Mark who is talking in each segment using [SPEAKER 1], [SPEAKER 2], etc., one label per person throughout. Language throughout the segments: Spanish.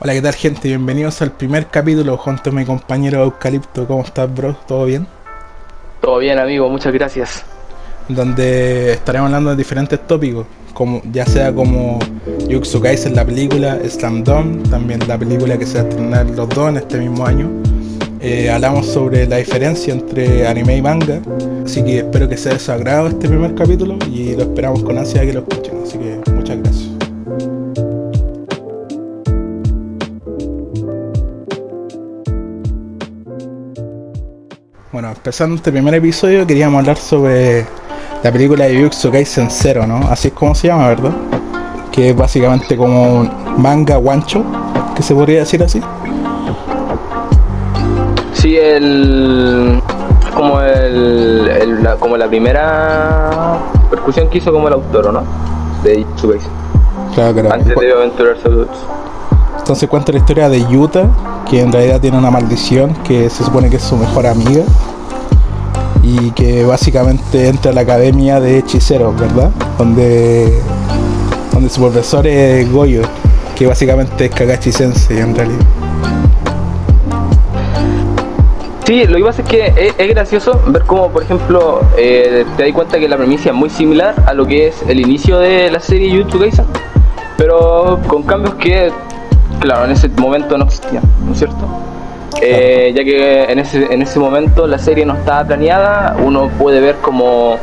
[SPEAKER 1] Hola, ¿qué tal gente? Bienvenidos al primer capítulo junto a mi compañero Eucalipto. ¿Cómo estás, bro? ¿Todo bien?
[SPEAKER 2] Todo bien, amigo, muchas gracias.
[SPEAKER 1] Donde estaremos hablando de diferentes tópicos, como ya sea como Yuxu Kaisen, la película, Slam Dunk, también la película que se va a estrenar los dos en este mismo año. Eh, hablamos sobre la diferencia entre anime y manga, así que espero que sea de su agrado este primer capítulo y lo esperamos con ansia que lo escuchen, así que muchas gracias. Bueno, empezando este primer episodio queríamos hablar sobre la película de Jujutsu Kaisen Zero, ¿no? Así es como se llama, ¿verdad? Que es básicamente como un manga guancho, que se podría decir así.
[SPEAKER 2] Sí, el. como el, el- la, como la primera percusión que hizo como el autor, ¿o ¿no? De Jujutsu Kaisen.
[SPEAKER 1] Claro, claro.
[SPEAKER 2] Antes de aventurarse a.
[SPEAKER 1] Entonces cuenta la historia de Yuta, que en realidad tiene una maldición, que se supone que es su mejor amiga. Y que básicamente entra a la academia de hechiceros, ¿verdad? Donde, donde su profesor es Goyo, que básicamente es Kagachi Sensei en realidad.
[SPEAKER 2] Sí, lo que pasa es que es, gracioso ver cómo, por ejemplo, eh, te das cuenta que la premisa es muy similar a lo que es el inicio de la serie Jujutsu Kaisen, pero con cambios que, claro, en ese momento no existían, ¿no es cierto? Eh, ya que en ese, en ese momento la serie no estaba planeada, uno puede ver como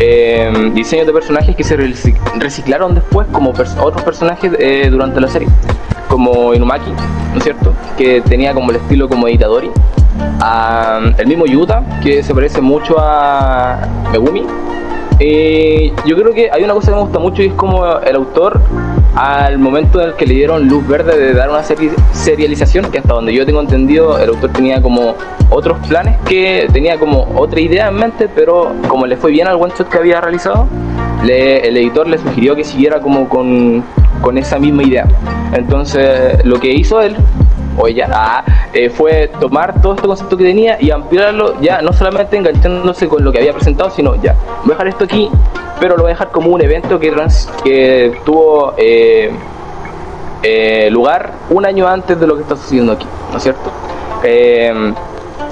[SPEAKER 2] eh, diseños de personajes que se reci- reciclaron después como pers- otros personajes eh, durante la serie, como Inumaki, ¿no es cierto? Que tenía como el estilo como Itadori, a el mismo Yuta, que se parece mucho a Megumi. Eh, yo creo que hay una cosa que me gusta mucho y es como el autor al momento en el que le dieron luz verde de dar una seri- serialización, que hasta donde yo tengo entendido el autor tenía como otros planes, que tenía como otra idea en mente, pero como le fue bien al one shot que había realizado, el editor le sugirió que siguiera como con, con esa misma idea. Entonces lo que hizo él o ah, eh, fue tomar todo este concepto que tenía y ampliarlo ya no solamente enganchándose con lo que había presentado sino ya voy a dejar esto aquí pero lo voy a dejar como un evento que, trans- que tuvo eh, eh, lugar un año antes de lo que está sucediendo aquí ¿no es cierto? Eh,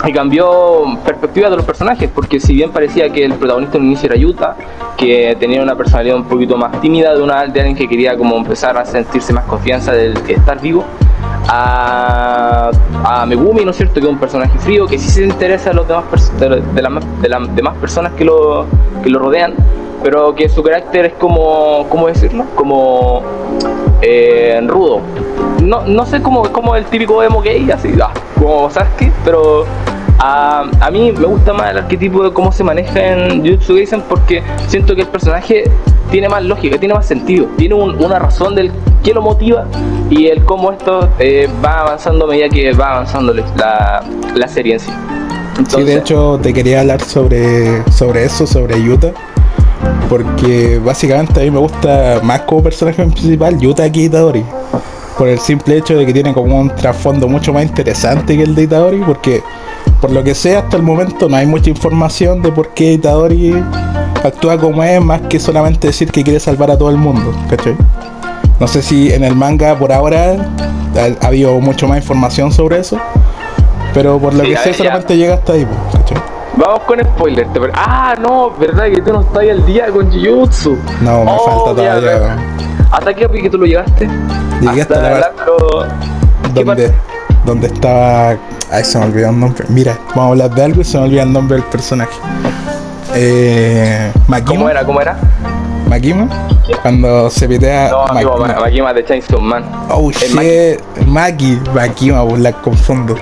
[SPEAKER 2] y cambió perspectiva de los personajes, porque si bien parecía que el protagonista en un inicio era Yuta, que tenía una personalidad un poquito más tímida de una de alguien que quería como empezar a sentirse más confianza del estar vivo, a, a Megumi, ¿no es cierto? Que es un personaje frío, que sí se interesa a los demás de, más- de las demás personas que lo, que lo rodean, pero que su carácter es como, ¿cómo decirlo? Como eh, rudo. No, no sé cómo, como el típico emo gay, así, ah, como Sasuke, pero a, a mí me gusta más el arquetipo de cómo se maneja en Jujutsu Kaisen porque siento que el personaje tiene más lógica, tiene más sentido, tiene un- una razón del qué lo motiva y el cómo esto eh, va avanzando a medida que va avanzando la, la serie en sí.
[SPEAKER 1] Sí, de hecho te quería hablar sobre, sobre eso, sobre Yuta. Porque básicamente a mí me gusta más como personaje principal Yuta que Itadori. Por el simple hecho de que tiene como un trasfondo mucho más interesante que el de Itadori. Porque por lo que sé hasta el momento no hay mucha información de por qué Itadori actúa como es, más que solamente decir que quiere salvar a todo el mundo. ¿Cachai? No sé si en el manga por ahora ha, ha habido mucho más información sobre eso. Pero por lo
[SPEAKER 2] Sí,
[SPEAKER 1] que sé solamente llega hasta ahí. ¿cachai?
[SPEAKER 2] Vamos con spoilers. Ah, no, verdad que tú no estás al día con Jujutsu.
[SPEAKER 1] No, me
[SPEAKER 2] Oh,
[SPEAKER 1] falta todavía.
[SPEAKER 2] verdad. ¿Hasta qué capítulo llegaste?
[SPEAKER 1] Llegué hasta la
[SPEAKER 2] arco- ¿Qué
[SPEAKER 1] donde,
[SPEAKER 2] parte?
[SPEAKER 1] donde estaba. Ay, se me olvidó el nombre. Mira, vamos a hablar de algo y se me olvida el nombre del personaje. Eh, Makima.
[SPEAKER 2] ¿Cómo era? ¿Cómo era?
[SPEAKER 1] Makima. Cuando se pitea.
[SPEAKER 2] No, amigo,
[SPEAKER 1] Makima.
[SPEAKER 2] Ma- Makima de Chainsaw Man.
[SPEAKER 1] Oh shit, Maki, Makima, pues la confundo.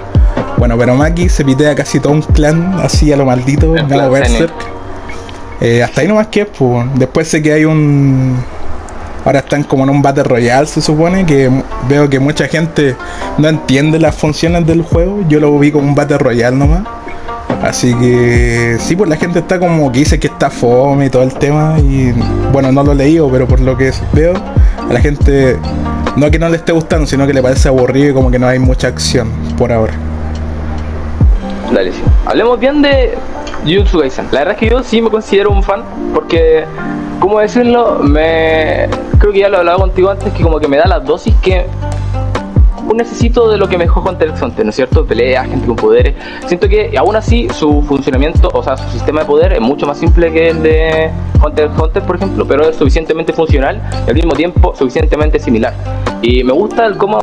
[SPEAKER 1] Bueno, pero Maki se pitea casi todo un clan así a lo maldito,
[SPEAKER 2] En
[SPEAKER 1] modo Berserk. Eh, hasta ahí nomás que, pues. Después sé que hay un. Ahora están como en un Battle Royale, se supone, que veo que mucha gente no entiende las funciones del juego. Yo lo vi como un Battle Royale nomás. Así que sí, pues la gente está como que dice que está fome y todo el tema. Y bueno, no lo he leído, pero por lo que veo, a la gente no que no le esté gustando, sino que le parece aburrido y como que no hay mucha acción por ahora.
[SPEAKER 2] Dale, sí. Hablemos bien de Jujutsu Kaisen. La verdad es que yo sí me considero un fan porque, ¿cómo decirlo? Me creo que ya lo hablaba contigo antes que como que me da la dosis que necesito de lo que me dejó Hunter x Hunter, ¿no es cierto? Peleas, gente con poderes. Siento que aún así su funcionamiento, o sea, su sistema de poder es mucho más simple que el de Hunter x Hunter, por ejemplo, pero es suficientemente funcional y al mismo tiempo suficientemente similar. Y me gusta el cómo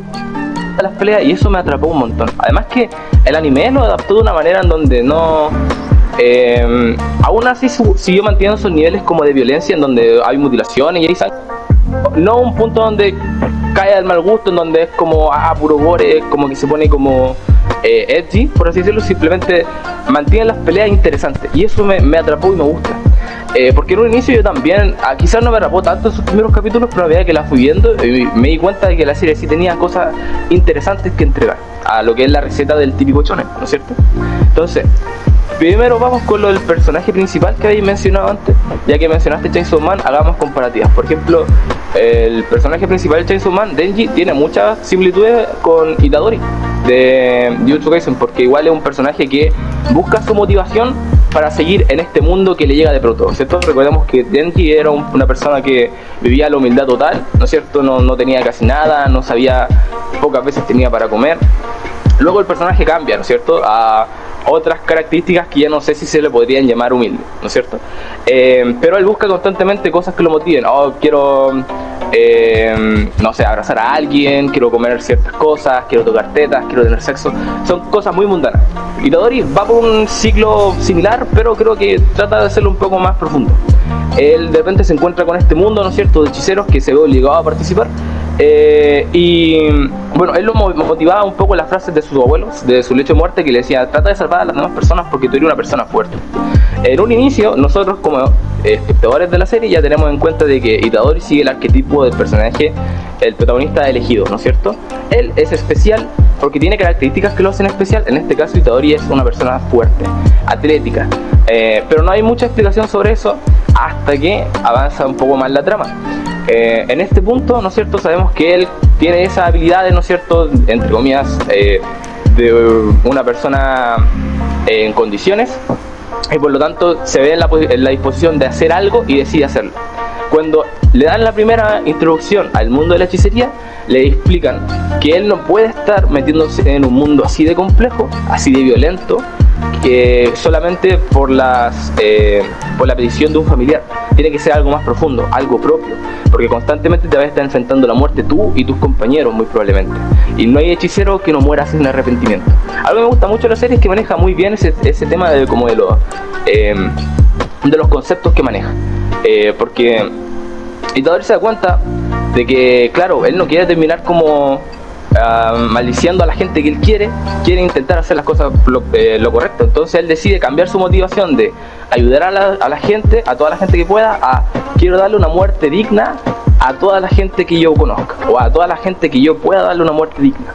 [SPEAKER 2] las peleas y eso me atrapó un montón. Además que el anime lo adaptó de una manera en donde no... Eh, aún así siguió manteniendo esos niveles como de violencia en donde hay mutilaciones y hay sangre. No un punto donde cae al mal gusto, en donde es como, ah, puro gore, como que se pone como eh, edgy, por así decirlo, simplemente mantiene las peleas interesantes. Y eso me, me atrapó y me gusta. Eh, porque en un inicio yo también, ah, quizás no me atrapó tanto en sus primeros capítulos, pero a medida que la fui viendo, eh, me di cuenta de que la serie sí tenía cosas interesantes que entregar a lo que es la receta del típico chones, ¿no es cierto? Entonces, primero vamos con lo del personaje principal que habéis mencionado antes, ya que mencionaste Chainsaw Man, hagamos comparativas. Por ejemplo, el personaje principal de Chainsaw Man, Denji, tiene muchas similitudes con Itadori de Jujutsu Kaisen, porque igual es un personaje que busca su motivación para seguir en este mundo que le llega de pronto, ¿cierto? Recordemos que Denji era una persona que vivía la humildad total, ¿no es cierto? No, no tenía casi nada, no sabía, pocas veces tenía para comer. Luego el personaje cambia, ¿no es cierto? A otras características que ya no sé si se le podrían llamar humilde, ¿no es cierto? Eh, pero él busca constantemente cosas que lo motiven. Oh, quiero, eh, no sé, abrazar a alguien, quiero comer ciertas cosas, quiero tocar tetas, quiero tener sexo. Son cosas muy mundanas. Y Tadori va por un ciclo similar, pero creo que trata de hacerlo un poco más profundo. Él de repente se encuentra con este mundo, ¿no es cierto?, de hechiceros que se ve obligado a participar eh, y bueno, él lo motivaba un poco las frases de sus abuelos, de su lecho de muerte, que le decía, trata de salvar a las demás personas porque tú eres una persona fuerte. En un inicio, nosotros como espectadores de la serie ya tenemos en cuenta de que Itadori sigue el arquetipo del personaje, el protagonista elegido, ¿no es cierto? Él es especial porque tiene características que lo hacen especial. En este caso, Itadori es una persona fuerte, atlética. Eh, pero no hay mucha explicación sobre eso hasta que avanza un poco más la trama. Eh, en este punto, ¿no es cierto? Sabemos que él tiene esas habilidades, ¿no es cierto? Entre comillas, eh, de una persona en condiciones y por lo tanto se ve en la, en la, disposición de hacer algo y decide hacerlo. Cuando le dan la primera introducción al mundo de la hechicería, le explican que él no puede estar metiéndose en un mundo así de complejo, así de violento, solamente por, las, eh, por la petición de un familiar. Tiene que ser algo más profundo, algo propio, porque constantemente te vas a estar enfrentando la muerte tú y tus compañeros muy probablemente. Y no hay hechicero que no muera sin arrepentimiento. Algo que me gusta mucho de la serie es que maneja muy bien ese, ese tema de, como de, los, eh, de los conceptos que maneja. Eh, porque Itadori se da cuenta de que, claro, él no quiere terminar como uh, maldiciendo a la gente que él quiere, quiere intentar hacer las cosas lo, eh, lo, correcto. Entonces él decide cambiar su motivación de ayudar a la, a la, gente, a toda la gente que pueda, a quiero darle una muerte digna a toda la gente que yo conozca, o a toda la gente que yo pueda darle una muerte digna.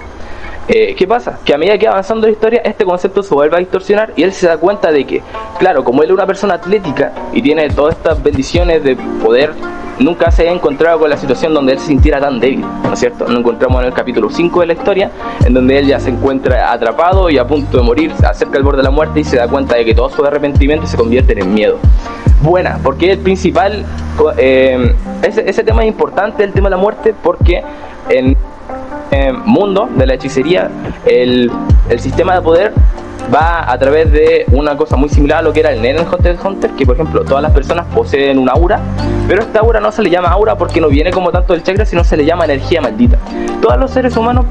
[SPEAKER 2] Eh, ¿Qué pasa? Que a medida que va avanzando la historia, este concepto se vuelve a distorsionar y él se da cuenta de que, claro, como él es una persona atlética y tiene todas estas bendiciones de poder, nunca se ha encontrado con la situación donde él se sintiera tan débil, ¿no es cierto? Lo encontramos en el capítulo 5 de la historia, en donde él ya se encuentra atrapado y a punto de morir, acerca del borde de la muerte y se da cuenta de que todo su arrepentimiento se convierte en miedo. Buena, porque el principal, eh, ese, ese tema es importante, el tema de la muerte, porque en eh, mundo de la hechicería, el, el, sistema de poder va a través de una cosa muy similar a lo que era el Nen en Hunter Hunter, que por ejemplo todas las personas poseen una aura, pero esta aura no se le llama aura porque no viene como tanto del chakra, sino se le llama energía maldita. Todos los seres humanos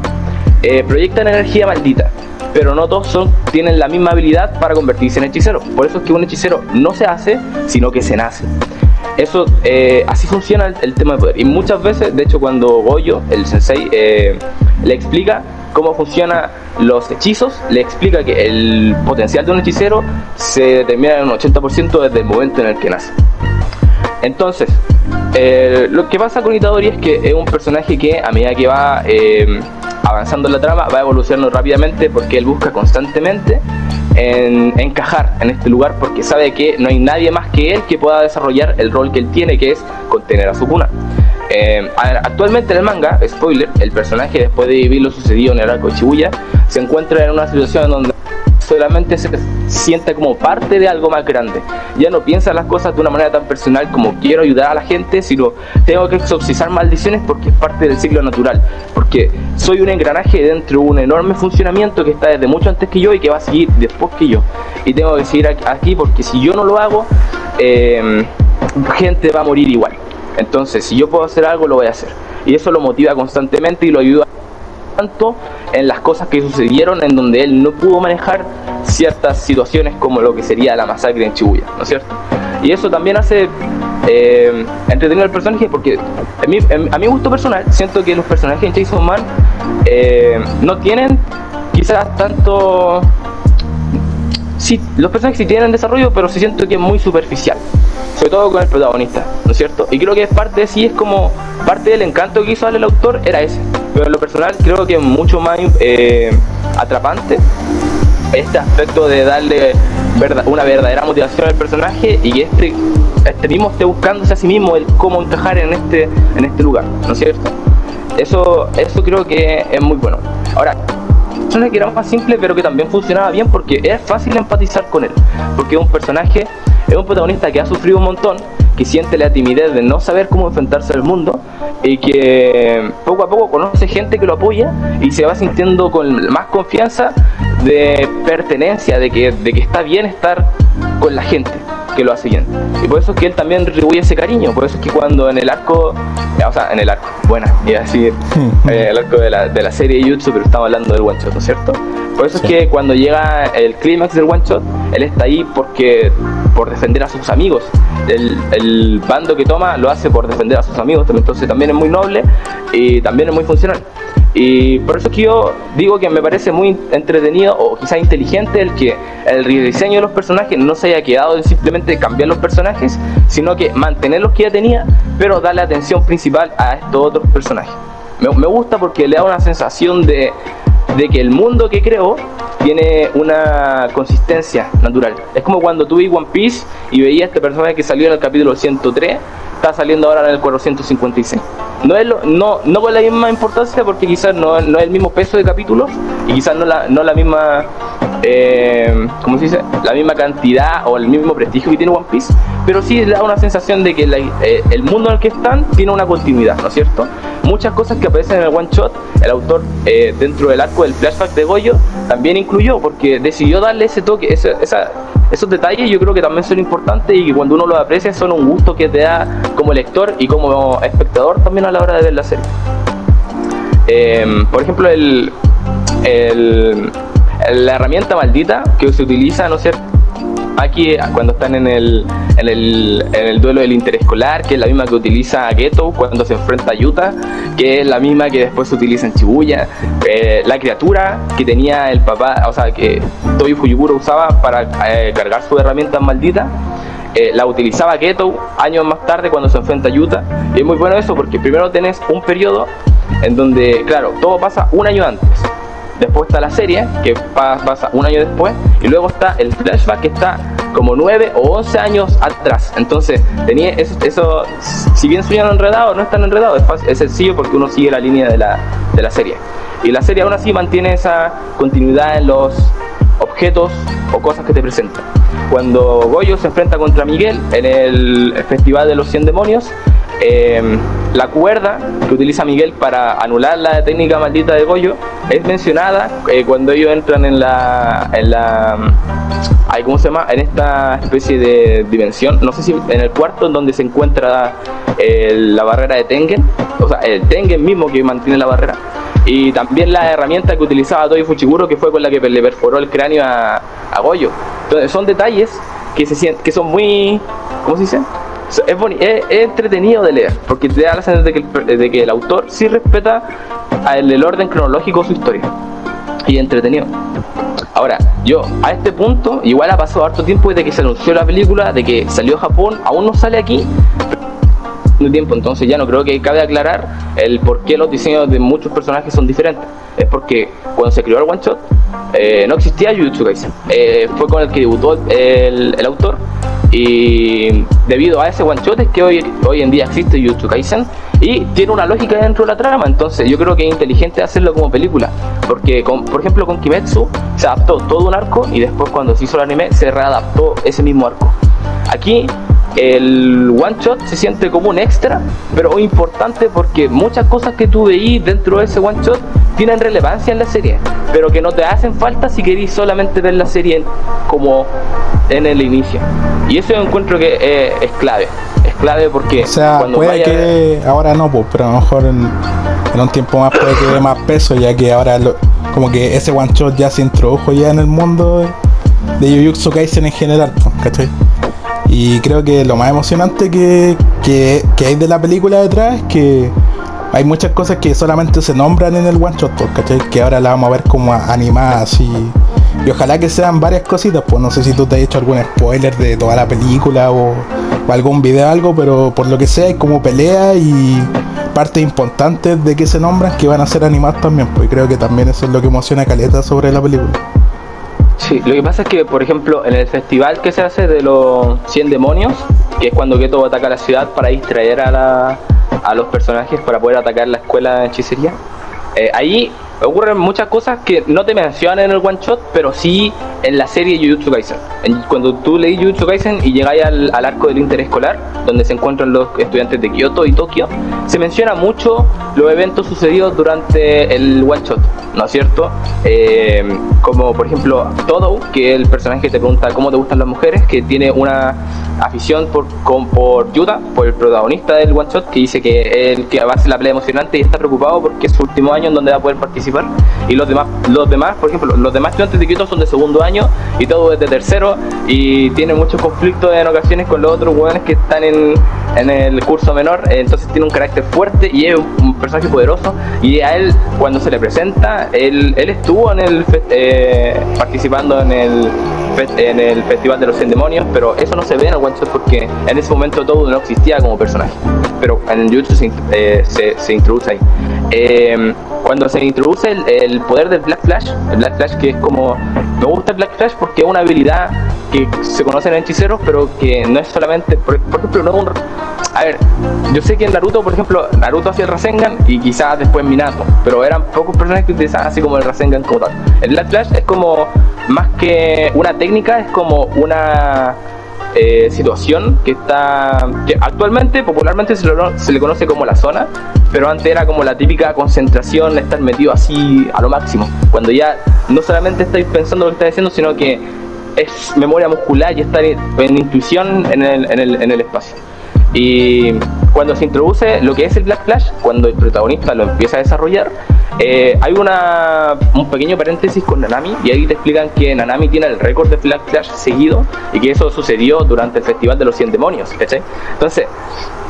[SPEAKER 2] eh, proyectan energía maldita, pero no todos son, tienen la misma habilidad para convertirse en hechicero. Por eso es que un hechicero no se hace, sino que se nace. Eso, eh, así funciona el, tema de poder. Y muchas veces, de hecho, cuando Goyo, el sensei, eh, le explica cómo funcionan los hechizos, le explica que el potencial de un hechicero se determina en un 80% desde el momento en el que nace. Entonces, eh, lo que pasa con Itadori es que es un personaje que a medida que va eh, avanzando en la trama va evolucionando rápidamente porque él busca constantemente en encajar en este lugar porque sabe que no hay nadie más que él que pueda desarrollar el rol que él tiene, que es contener a su cuna. Eh, actualmente en el manga, spoiler, el personaje después de vivir lo sucedido en el arco de Shibuya, se encuentra en una situación donde solamente se sienta como parte de algo más grande. Ya no piensa las cosas de una manera tan personal como quiero ayudar a la gente, sino tengo que exorcizar maldiciones porque es parte del ciclo natural. Porque soy un engranaje dentro de un enorme funcionamiento que está desde mucho antes que yo y que va a seguir después que yo. Y tengo que seguir aquí porque si yo no lo hago, eh, gente va a morir igual. Entonces, si yo puedo hacer algo, lo voy a hacer. Y eso lo motiva constantemente y lo ayuda tanto en las cosas que sucedieron en donde él no pudo manejar ciertas situaciones como lo que sería la masacre en Chibuya, ¿no es cierto? Y eso también hace eh, entretenido al personaje porque a mí, a mi gusto personal siento que los personajes en Jason Man eh, no tienen quizás tanto... Sí, los personajes sí tienen desarrollo, pero sí siento que es muy superficial sobre todo con el protagonista, ¿no es cierto? Y creo que es parte, sí, es como parte del encanto que hizo darle el autor, era ese. Pero en lo personal creo que es mucho más eh, atrapante este aspecto de darle una verdadera motivación al personaje y que este, este mismo esté buscándose a sí mismo el cómo encajar en este, en este lugar, ¿no es cierto? Eso, eso creo que es muy bueno. Ahora, personaje que era más simple pero que también funcionaba bien porque es fácil empatizar con él, porque es un personaje es un protagonista que ha sufrido un montón, que siente la timidez de no saber cómo enfrentarse al mundo y que poco a poco conoce gente que lo apoya y se va sintiendo con más confianza de pertenencia, de que, de que está bien estar con la gente que lo hace bien. Y por eso es que él también retribuye ese cariño, por eso es que cuando en el arco, o sea, en el arco, buena, iba a decir, eh, el arco de la, de la serie de YouTube, pero estamos hablando del one shot, ¿no es cierto? Por eso es que cuando llega el clímax del one shot, él está ahí porque por defender a sus amigos. El, el, bando que toma lo hace por defender a sus amigos, entonces también es muy noble y también es muy funcional. Y por eso es que yo digo que me parece muy entretenido o quizás inteligente el que el rediseño de los personajes no se haya quedado en simplemente cambiar los personajes, sino que mantener los que ya tenía, pero darle atención principal a estos otros personajes. Me, me gusta porque le da una sensación de, de que el mundo que creó tiene una consistencia natural. Es como cuando tú vi One Piece y veías este personaje que salió en el capítulo 103 está saliendo ahora en el 456. No, es no, no con la misma importancia porque quizás no, no, es el mismo peso de capítulos y quizás no la, no la misma, eh, ¿cómo se dice? La misma cantidad o el mismo prestigio que tiene One Piece, pero sí da una sensación de que eh, el mundo en el que están tiene una continuidad, ¿no es cierto? Muchas cosas que aparecen en el one shot, el autor eh, dentro del arco del flashback de Goyo también incluyó porque decidió darle ese toque, esos detalles yo creo que también son importantes y que cuando uno los aprecia son un gusto que te da como lector y como espectador también a la hora de ver la serie. Em, por ejemplo, el, el, la herramienta maldita que se utiliza, ¿no es? Aquí cuando están en el, en el, duelo del interescolar, que es la misma que utiliza Geto cuando se enfrenta a Yuta, que es la misma que después se utiliza en Shibuya, eh, la criatura que tenía el papá, o sea, que Toy Fujiburo usaba para eh, cargar su herramienta maldita. Eh, la utilizaba Geto años más tarde cuando se enfrenta a Yuta. Y es muy bueno eso porque primero tenés un periodo en donde, claro, todo pasa un año antes después está la serie, que pasa un año después, y luego está el flashback que está como 9 o 11 años atrás. Entonces, tenía eso, si bien suenan enredados, no están enredados, es, es, sencillo porque uno sigue la línea de la, de la serie. Y la serie aún así mantiene esa continuidad en los objetos o cosas que te presentan. Cuando Goyo se enfrenta contra Miguel en el Festival de los 100 Demonios, eh, la cuerda que utiliza Miguel para anular la técnica maldita de Goyo es mencionada eh, cuando ellos entran en la, en la ¿cómo se llama? En esta especie de dimensión, no sé si en el cuarto en donde se encuentra eh, la barrera de Tengen, o sea, el Tengen mismo que mantiene la barrera, y también la herramienta que utilizaba Toy Fuchiguro, que fue con la que le perforó el cráneo a, a Goyo. Entonces, son detalles que, se que son muy, ¿cómo se dice? Es, es, entretenido de leer, porque te da la sensación de que el, de que el autor sí respeta el, el orden cronológico de su historia. Y entretenido. Ahora, yo a este punto, igual ha pasado harto tiempo desde que se anunció la película, de que salió Japón, aún no sale aquí, tiempo, entonces ya no creo que cabe aclarar el por qué los diseños de muchos personajes son diferentes. Es porque cuando se creó el One Shot eh, no existía Jujutsu Kaisen. Eh, fue con el que debutó el, el, autor Y debido a ese shot es que hoy, hoy en día existe Jujutsu Kaisen y tiene una lógica dentro de la trama. Entonces yo creo que es inteligente hacerlo como película. Porque, con, por ejemplo, con Kimetsu se adaptó todo un arco y después cuando se hizo el anime se readaptó ese mismo arco. Aquí el one shot se siente como un extra, pero importante porque muchas cosas que tú veís dentro de ese one shot tienen relevancia en la serie, pero que no te hacen falta si querís solamente ver la serie como en el inicio. Y eso yo encuentro que eh, es clave. Es clave porque
[SPEAKER 1] O sea,
[SPEAKER 2] cuando
[SPEAKER 1] puede
[SPEAKER 2] vaya-
[SPEAKER 1] que ahora no, pues, pero a lo mejor en, en un tiempo más puede que dé más peso, ya que ahora lo- como que ese one shot ya se introdujo ya en el mundo de Jujutsu Kaisen en general, ¿cachai? Y creo que lo más emocionante que, que, que hay de la película detrás es que hay muchas cosas que solamente se nombran en el one shot, pues, ¿cachai? Que ahora la vamos a ver como animadas y, y ojalá que sean varias cositas, pues no sé si tú te has hecho algún spoiler de toda la película o, algún video algo, pero por lo que sea hay como pelea y partes importantes de que se nombran que van a ser animadas también, pues creo que también eso es lo que emociona a Caleta sobre la película.
[SPEAKER 2] Sí, lo que pasa es que, por ejemplo, en el festival que se hace de los 100 demonios, que es cuando Geto ataca la ciudad para distraer a, la, a los personajes para poder atacar la escuela de hechicería, eh, ahí ocurren muchas cosas que no te mencionan en el one shot, pero sí en la serie Jujutsu Kaisen. En- cuando tú leí Jujutsu Kaisen y llegáis al, al arco del interescolar, donde se encuentran los estudiantes de Kyoto y Tokio, se menciona mucho los eventos sucedidos durante el one shot, ¿no es cierto? Eh, como por ejemplo Todo, que es el personaje que te pregunta cómo te gustan las mujeres, que tiene una afición por, con- por Yuta, por el protagonista del one shot, que dice que el que va a hacer la pelea emocionante y está preocupado porque es su último año en donde va a poder participar. Y los demás, los demás, por ejemplo, los demás estudiantes de Kyoto son de segundo año y todo es de tercero y tiene muchos conflictos en ocasiones con los otros hueones que están en, en el curso menor, entonces tiene un carácter fuerte y es un, personaje poderoso y a él cuando se le presenta, él, él estuvo en el eh, participando en el en el festival de los 100 demonios, pero eso no se ve en el one shot porque en ese momento todo no existía como personaje, pero en el Jujutsu se, eh, se, se introduce ahí. Eh, cuando se introduce el, el poder del Black Flash, el Black Flash que es como, me gusta el Black Flash porque es una habilidad que se conoce en hechiceros, pero que no es solamente, por, por ejemplo, no es un... A ver, yo sé que en Naruto, por ejemplo, Naruto hacía el Rasengan y quizás después Minato, pero eran pocos personajes que utilizaban así como el Rasengan como tal. El Black Flash es como, más que una técnica, es como una eh, situación que está que actualmente popularmente se, le conoce como la zona pero antes era como la típica concentración estar metido así a lo máximo cuando ya no solamente estáis pensando lo que estáis haciendo sino que es memoria muscular y estar en intuición en el espacio y cuando se introduce lo que es el Black Flash, cuando el protagonista lo empieza a desarrollar, eh, hay una, un pequeño paréntesis con Nanami y ahí te explican que Nanami tiene el récord de Black Flash seguido y que eso sucedió durante el Festival de los 100 Demonios, ¿cachai? Entonces,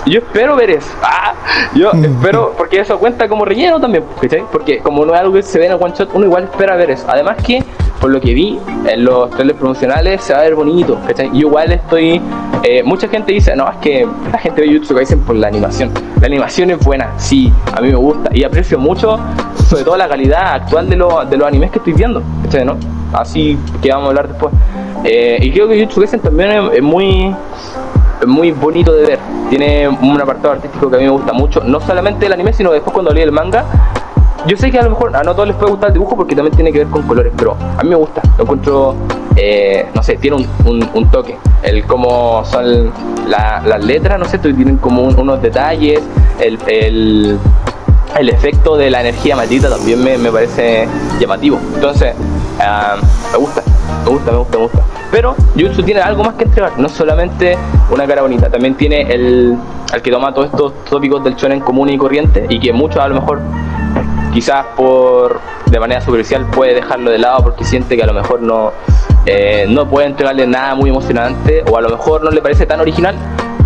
[SPEAKER 2] yo espero ver eso. Ah, yo espero, porque eso cuenta como relleno también, ¿cachai? Porque como no es algo que se ve en el one shot, uno igual espera ver eso. Además que, por lo que vi en los trailers promocionales, se va a ver bonito, ¿cachai? Yo igual estoy... eh, mucha gente dice, no, es que la gente ve Jujutsu Kaisen por la animación. La animación es buena, sí, a mí me gusta. Y aprecio mucho, sobre todo la calidad actual de, los de los animes que estoy viendo, ¿cachai? ¿no? Así que vamos a hablar después. Eh, y creo que Kaisen también es, es muy muy bonito de ver. Tiene un apartado artístico que a mí me gusta mucho. No solamente el anime, sino después cuando leí el manga. Yo sé que a lo mejor a no todos les puede gustar el dibujo porque también tiene que ver con colores, pero a mí me gusta. Lo encuentro, eh, no sé, tiene un, un- toque. El cómo son la- las letras, no sé, tienen como un- unos detalles. El, el, el efecto de la energía maldita también me, me parece llamativo. Entonces, ah, me gusta, me gusta, me gusta, me gusta. Pero Jutsu tiene algo más que entregar, no solamente una cara bonita, también tiene el, el que toma todos estos tópicos del shonen común y corriente y que muchos a lo mejor quizás por de manera superficial puede dejarlo de lado porque siente que a lo mejor no eh, no puede entregarle nada muy emocionante o a lo mejor no le parece tan original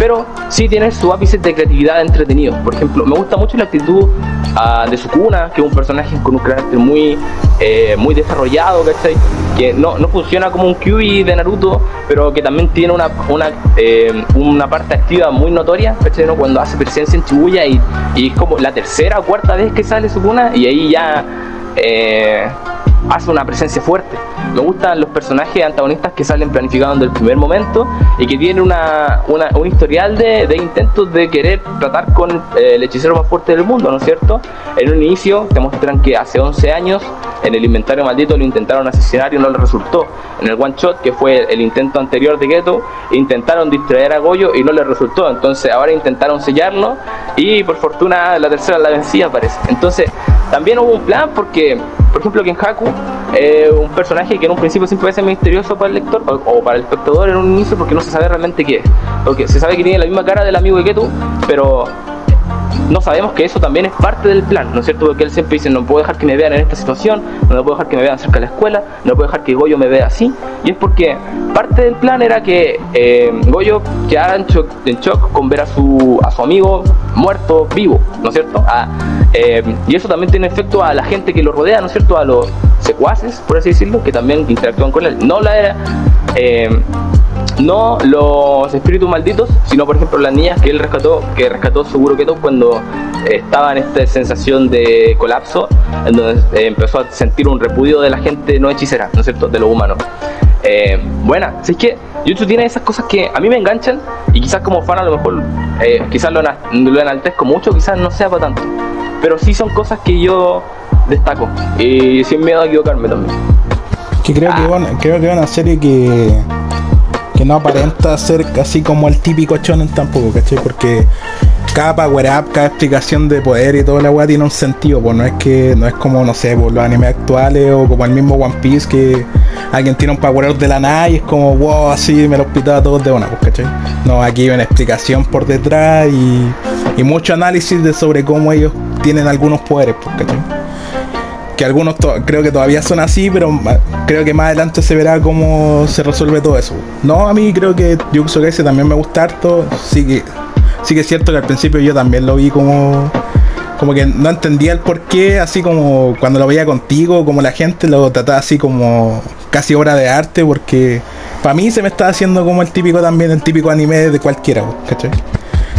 [SPEAKER 2] pero sí tiene su ápice de creatividad entretenido por ejemplo me gusta mucho la actitud ah, de Sukuna que es un personaje con un carácter muy eh, muy desarrollado ¿cachai? que no, no funciona como un Kyuubi de Naruto pero que también tiene una, una, eh, una parte activa muy notoria ¿cachai? cuando hace presencia en Shibuya y, y es como la tercera o cuarta vez que sale Sukuna y ahí ya eh, hace una presencia fuerte. Me gustan los personajes antagonistas que salen planificados desde el primer momento y que tienen una, un historial de, de, intentos de querer tratar con eh, el hechicero más fuerte del mundo, ¿no es cierto? En un inicio te muestran que hace 11 años en el inventario maldito lo intentaron asesinar y no le resultó. En el one shot, que fue el intento anterior de Geto, intentaron distraer a Goyo y no le resultó. Entonces ahora intentaron sellarlo y por fortuna la tercera la vencía parece. Entonces también hubo un plan porque, por ejemplo, Kenhaku, eh, un personaje que en un principio siempre ser misterioso para el lector o, para el espectador en un inicio porque no se sabe realmente qué es. Porque se sabe que tiene la misma cara del amigo de Ketu, pero no sabemos que eso también es parte del plan, ¿no es cierto? Porque él siempre dice, no puedo dejar que me vean en esta situación, no puedo dejar que me vean cerca de la escuela, no puedo dejar que Goyo me vea así. Y es porque parte del plan era que eh, Goyo quedara en shock, con ver a su, a su amigo muerto vivo, ¿no es cierto? Ah, eh, y eso también tiene efecto a la gente que lo rodea, ¿no es cierto? A los secuaces, por así decirlo, que también interactúan con él. No la era... Eh, no los espíritus malditos, sino por ejemplo las niñas que él rescató, que rescató seguro que todo cuando estaba en esta sensación de colapso, en donde eh, empezó a sentir un repudio de la gente no hechicera, ¿no es cierto?, de lo humano. Eh, buena, si es que YouTube tiene esas cosas que a mí me enganchan y quizás como fan a lo mejor eh, quizás lo, lo enaltezco mucho, quizás no sea para tanto, pero sí son cosas que yo destaco y sin miedo a equivocarme también.
[SPEAKER 1] Que creo, que, ah. creo que es una serie que que no aparenta ser así como el típico shonen tampoco, ¿cachai? Porque cada power up, cada explicación de poder y toda la weá tiene un sentido, pues no es que, no es como, no sé, por los animes actuales o como el mismo One Piece que alguien tiene un power up de la nada y es como, wow, así me lo pitaba todos de una, pues, ¿cachai? No, aquí hay una explicación por detrás y, y mucho análisis de sobre cómo ellos tienen algunos poderes, pues, ¿cachai? Que algunos creo que todavía son así, pero creo que más adelante se verá cómo se resuelve todo eso. No, a mí creo que Yuxo ese también me gusta harto, sí que, sí que es cierto que al principio yo también lo vi como como que no entendía el porqué, así como cuando lo veía contigo, como la gente lo trataba así como casi obra de arte, porque para mí se me estaba haciendo como el típico también, el típico anime de cualquiera, ¿cachai?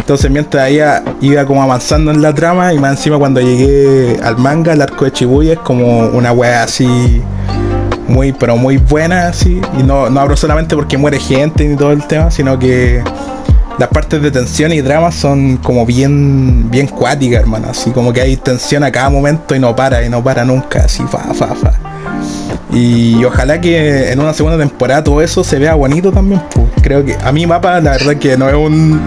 [SPEAKER 1] Entonces mientras ella iba como avanzando en la trama y más encima cuando llegué al manga, el arco de Chibuya es como una wea así muy pero muy buena así. Y no, no hablo solamente porque muere gente ni todo el tema, sino que las partes de tensión y drama son como bien bien cuáticas, hermano. Así como que hay tensión a cada momento y no para, y no para nunca, así fa fa fa. Y ojalá que en una segunda temporada todo eso se vea bonito también. Pues. Creo que a mi mapa la verdad que no es un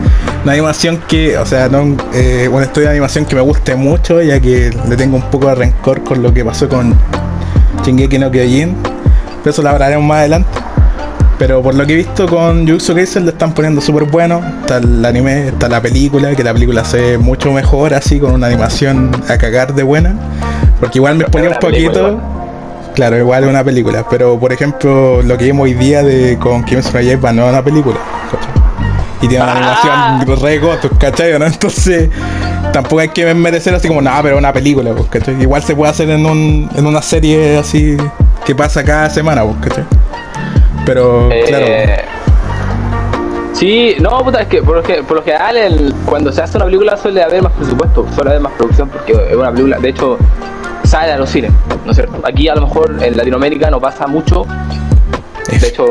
[SPEAKER 1] una animación que, o sea, no, eh, un estudio de animación que me guste mucho, ya que le tengo un poco de rencor con lo que pasó con Shingeki no Kyojin. Pero eso lo hablaremos más adelante. Pero por lo que he visto con Jujutsu Kaisen le están poniendo súper bueno. Está el anime, está la película, que la película se ve mucho mejor así, con una animación a cagar de buena. Porque igual me ponía un poquito... Claro, igual es una película. Pero por ejemplo, lo que vimos hoy día de con Kimetsu no Yaiba no es una película y tiene una ah. animación re gotos, ¿cachai? ¿no? Entonces, tampoco hay que merecer así como, nada, pero una película, pues, ¿cachai? Igual se puede hacer en, un, en una serie así que pasa cada semana, pues, ¿cachai? Pero, eh, claro.
[SPEAKER 2] Sí, no, puta, es que por lo, que, por lo general cuando se hace una película suele haber más presupuesto, suele haber más producción porque es una película, de hecho, sale a los cines, ¿no es cierto? Aquí a lo mejor en Latinoamérica no pasa mucho de hecho,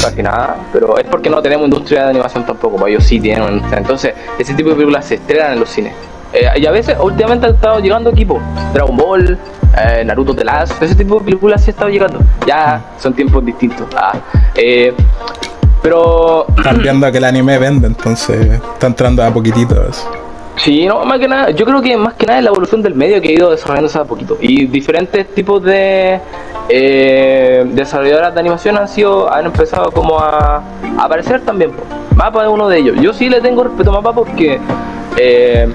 [SPEAKER 2] casi nada, pero es porque no tenemos industria de animación tampoco, pues ellos sí tienen una industria. Entonces, ese tipo de películas se estrenan en los cines. Eh, y a veces, últimamente han estado llegando equipos, Dragon Ball, eh, Naruto The Last, ese tipo de películas sí han estado llegando. Ya son tiempos distintos. Ah, eh, pero.
[SPEAKER 1] Cambiando a que el anime vende, entonces está entrando a poquititos.
[SPEAKER 2] Sí, no, más que nada, yo creo que más que nada es la evolución del medio que ha ido desarrollándose a poquito. Y diferentes tipos de eh, desarrolladoras de animación han sido, han empezado como a, aparecer también. Mapa es uno de ellos. Yo sí le tengo respeto a Mapa porque eh,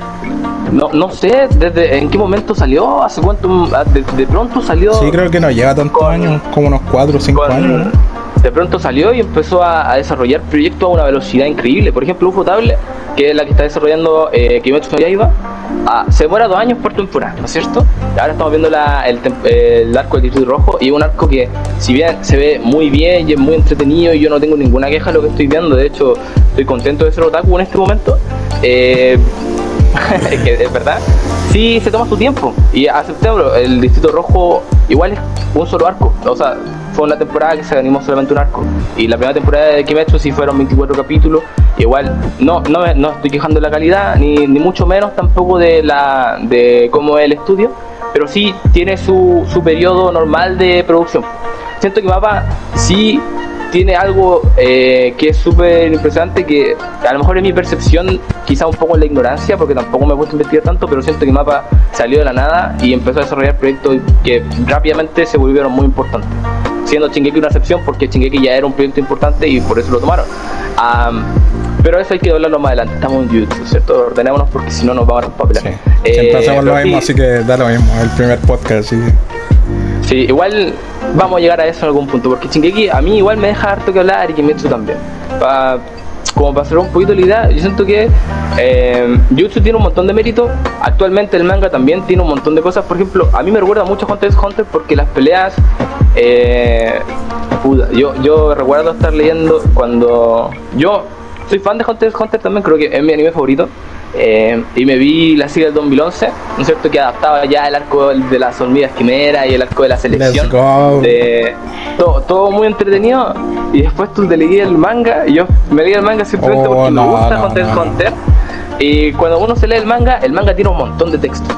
[SPEAKER 2] no, no sé desde en qué momento salió, hace cuánto, ah, de, pronto salió.
[SPEAKER 1] Sí, creo que no lleva tantos años, como unos 4 o 5 años.
[SPEAKER 2] De pronto salió y empezó a, desarrollar proyectos a una velocidad increíble. Por ejemplo, Ufotable que es la que está desarrollando eh, Kimetsu no ah, se demora dos años por temporada, ¿no es cierto? Ahora estamos viendo el, arco del Distrito Rojo y un arco que, si bien se ve muy bien y es muy entretenido y yo no tengo ninguna queja de lo que estoy viendo, de hecho, estoy contento de ser otaku en este momento. Eh, es verdad, sí se toma su tiempo y aceptémoslo, el Distrito Rojo igual es un solo arco. O sea, fue una temporada que se animó solamente un arco. Y la primera temporada de Kimetsu sí fueron 24 capítulos. Igual, no, no, no estoy quejando de la calidad, ni, ni mucho menos tampoco de la de cómo es el estudio, pero sí tiene su, su periodo normal de producción. Siento que Mapa sí tiene algo eh, que es súper impresionante, que a lo mejor es mi percepción, quizá un poco en la ignorancia, porque tampoco me he puesto a investigar tanto, pero siento que Mapa salió de la nada y empezó a desarrollar proyectos que rápidamente se volvieron muy importantes. Siendo Chingeki una excepción, porque Chingeki ya era un proyecto importante y por eso lo tomaron. pero eso hay que hablarlo más adelante. Estamos en YouTube, ¿cierto? Ordenémonos porque si no nos vamos a romper
[SPEAKER 1] Sí. Siempre hacemos lo mismo, así que da lo mismo. El primer podcast, así
[SPEAKER 2] Sí, igual vamos a llegar a eso en algún punto, porque Shingeki a mí igual me deja harto que hablar y Kimetsu también. Pa, como para hacer un poquito la idea, yo siento que eh, Jutsu tiene un montón de méritos. Actualmente el manga también tiene un montón de cosas. Por ejemplo, a mí me recuerda mucho Hunter x Hunter porque las peleas. Eh, yo, yo recuerdo estar leyendo cuando. Yo soy fan de Hunter x Hunter también, creo que es mi anime favorito. Eh, y me vi la serie del 2011, ¿no es cierto? Que adaptaba ya el arco de las hormigas quimera y el arco de la selección. De, todo, todo, muy entretenido. Y después tú te leí el manga. Y yo me leí el manga simplemente
[SPEAKER 1] Oh,
[SPEAKER 2] porque
[SPEAKER 1] no,
[SPEAKER 2] me gusta
[SPEAKER 1] no,
[SPEAKER 2] Hunter
[SPEAKER 1] no.
[SPEAKER 2] Hunter. Y cuando uno se lee el manga, el manga tiene un montón de texto.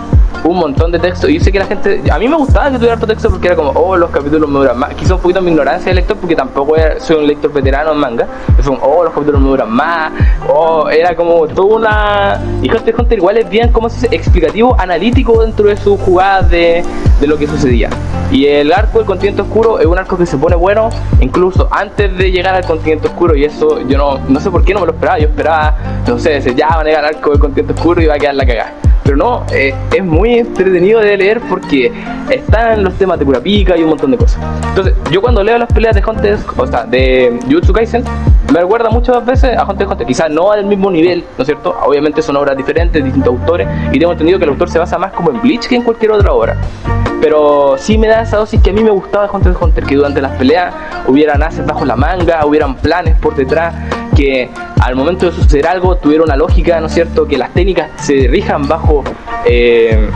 [SPEAKER 2] Un montón de texto. Y sé que la gente. A mí me gustaba que tuviera harto texto porque era como, oh, los capítulos me duran más. Quizá un poquito mi ignorancia de lector porque tampoco soy un lector veterano en manga. Es oh, los capítulos me duran más. Oh, era como toda una. Y Hunter Hunter igual es bien, como se dice, explicativo, analítico dentro de sus jugadas de, de lo que sucedía. Y el arco del continente oscuro es un arco que se pone bueno incluso antes de llegar al continente oscuro. Y eso yo no, no sé por qué no me lo esperaba. Yo esperaba, no sé, decir, ya van a llegar al arco del continente oscuro y va a quedar la cagada. Pero no, eh, es muy entretenido de leer porque están los temas de Kurapika y un montón de cosas. Entonces, yo cuando leo las peleas de Hunter, o sea, de Jujutsu Kaisen, me recuerda muchas veces a Hunter x. Quizás no al mismo nivel, ¿no es cierto? Obviamente son obras diferentes, distintos autores, y tengo entendido que el autor se basa más como en Bleach que en cualquier otra obra. Pero sí me da esa dosis que a mí me gustaba de Hunter x Hunter, que durante las peleas hubieran haces bajo la manga, hubieran planes por detrás, que al momento de suceder algo tuviera una lógica, ¿no es cierto? Que las técnicas se rijan bajo eh,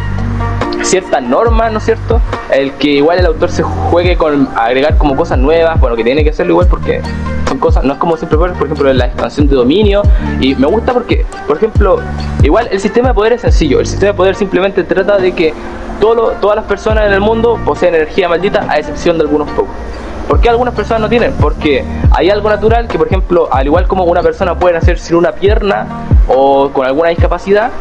[SPEAKER 2] ciertas normas, ¿no es cierto? El que igual el autor se juegue con agregar como cosas nuevas, bueno, que tiene que hacerlo igual porque cosas, no es como siempre, por ejemplo, la expansión de dominio, y me gusta porque, por ejemplo, igual el sistema de poder es sencillo, el sistema de poder simplemente trata de que todas las personas en el mundo poseen energía maldita a excepción de algunos pocos. ¿Por qué algunas personas no tienen? Porque hay algo natural que, por ejemplo, al igual como una persona puede nacer sin una pierna o con alguna discapacidad,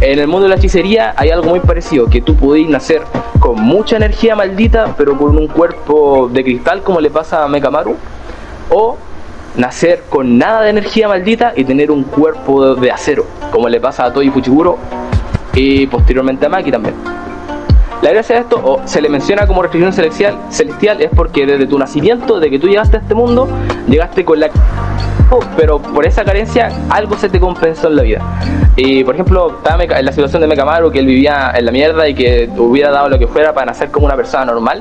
[SPEAKER 2] en el mundo de la hechicería hay algo muy parecido, que tú podés nacer con mucha energía maldita, pero con un cuerpo de cristal como le pasa a Mekamaru, o nacer con nada de energía maldita y tener un cuerpo de acero, como le pasa a Toy Fuchiguro y posteriormente a Maki también. La gracia de esto, o se le menciona como restricción celestial, celestial, es porque desde tu nacimiento, de que tú llegaste a este mundo, llegaste con la pero por esa carencia algo se te compensó en la vida. Y por ejemplo, estaba en la situación de Mekamaru, que él vivía en la mierda y que hubiera dado lo que fuera para nacer como una persona normal.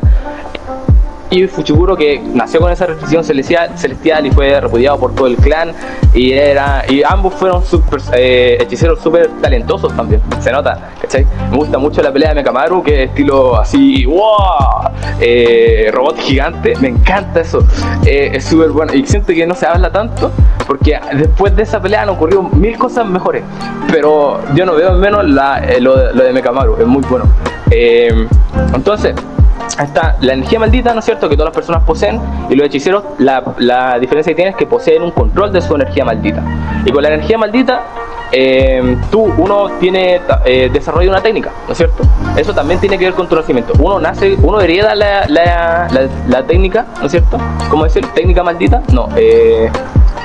[SPEAKER 2] Y Fuchiguro que nació con esa restricción celestial, celestial y fue repudiado por todo el clan y era y ambos fueron super, eh, hechiceros súper talentosos también, se nota, ¿cachai? Me gusta mucho la pelea de Mekamaru, que es estilo así, ¡wow! Eh, robot gigante, me encanta eso, Eh, es súper bueno y siento que no se habla tanto porque después de esa pelea han ocurrido mil cosas mejores, pero yo no veo en menos la, eh, lo, lo de Mekamaru, es muy bueno. Eh, entonces, está la energía maldita, ¿no es cierto?, que todas las personas poseen, y los hechiceros, la, la diferencia que tienen es que poseen un control de su energía maldita. Y con la energía maldita, eh, tú, uno tiene, eh, desarrolla una técnica, ¿no es cierto? Eso también tiene que ver con tu nacimiento. Uno nace, uno hereda la, la, la, técnica, ¿no es cierto? ¿Cómo decir? ¿Técnica maldita? No, eh,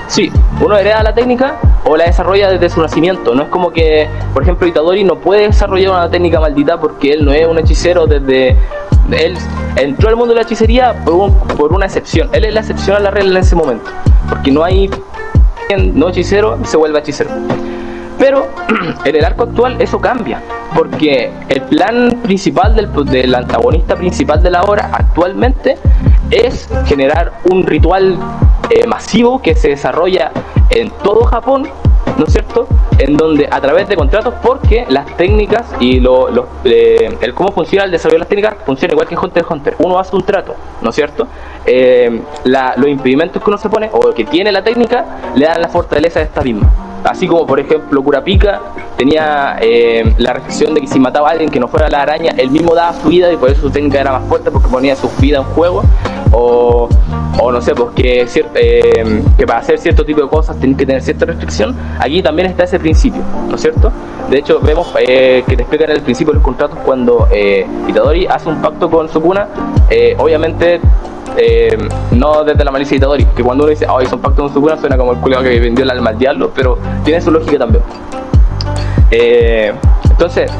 [SPEAKER 2] Sí, uno hereda la técnica o la desarrolla desde su nacimiento. No es como que, por ejemplo, Itadori no puede desarrollar una técnica maldita porque él no es un hechicero desde... Él entró al mundo de la hechicería por, un- por una excepción. Él es la excepción a la regla en ese momento. Porque no hay... quien No hechicero se vuelve hechicero. Pero en el arco actual eso cambia, porque el plan principal del, del antagonista principal de la obra actualmente es generar un ritual eh, masivo que se desarrolla en todo Japón ¿no es cierto? En donde a través de contratos, porque las técnicas y lo, eh, el cómo funciona el desarrollo de las técnicas funciona igual que Hunter x Hunter. Uno hace un trato, ¿no es cierto? Eh, los impedimentos que uno se pone o que tiene la técnica le dan la fortaleza de esta misma. Así como por ejemplo Kurapika tenía eh, la restricción de que si mataba a alguien que no fuera la araña, él mismo daba su vida y por eso su técnica era más fuerte porque ponía su vida en juego. O, o no sé, pues que, para hacer cierto tipo de cosas tienen que tener cierta restricción. Aquí también está ese principio, ¿no es cierto? De hecho, vemos eh, que te explican el principio de los contratos cuando Itadori hace un pacto con Sukuna. obviamente eh, no desde la malicia de Itadori, que cuando uno dice, ay, son pactos con Sukuna, suena como el culiado que vendió el alma al diablo, pero tiene su lógica también. Eh, entonces,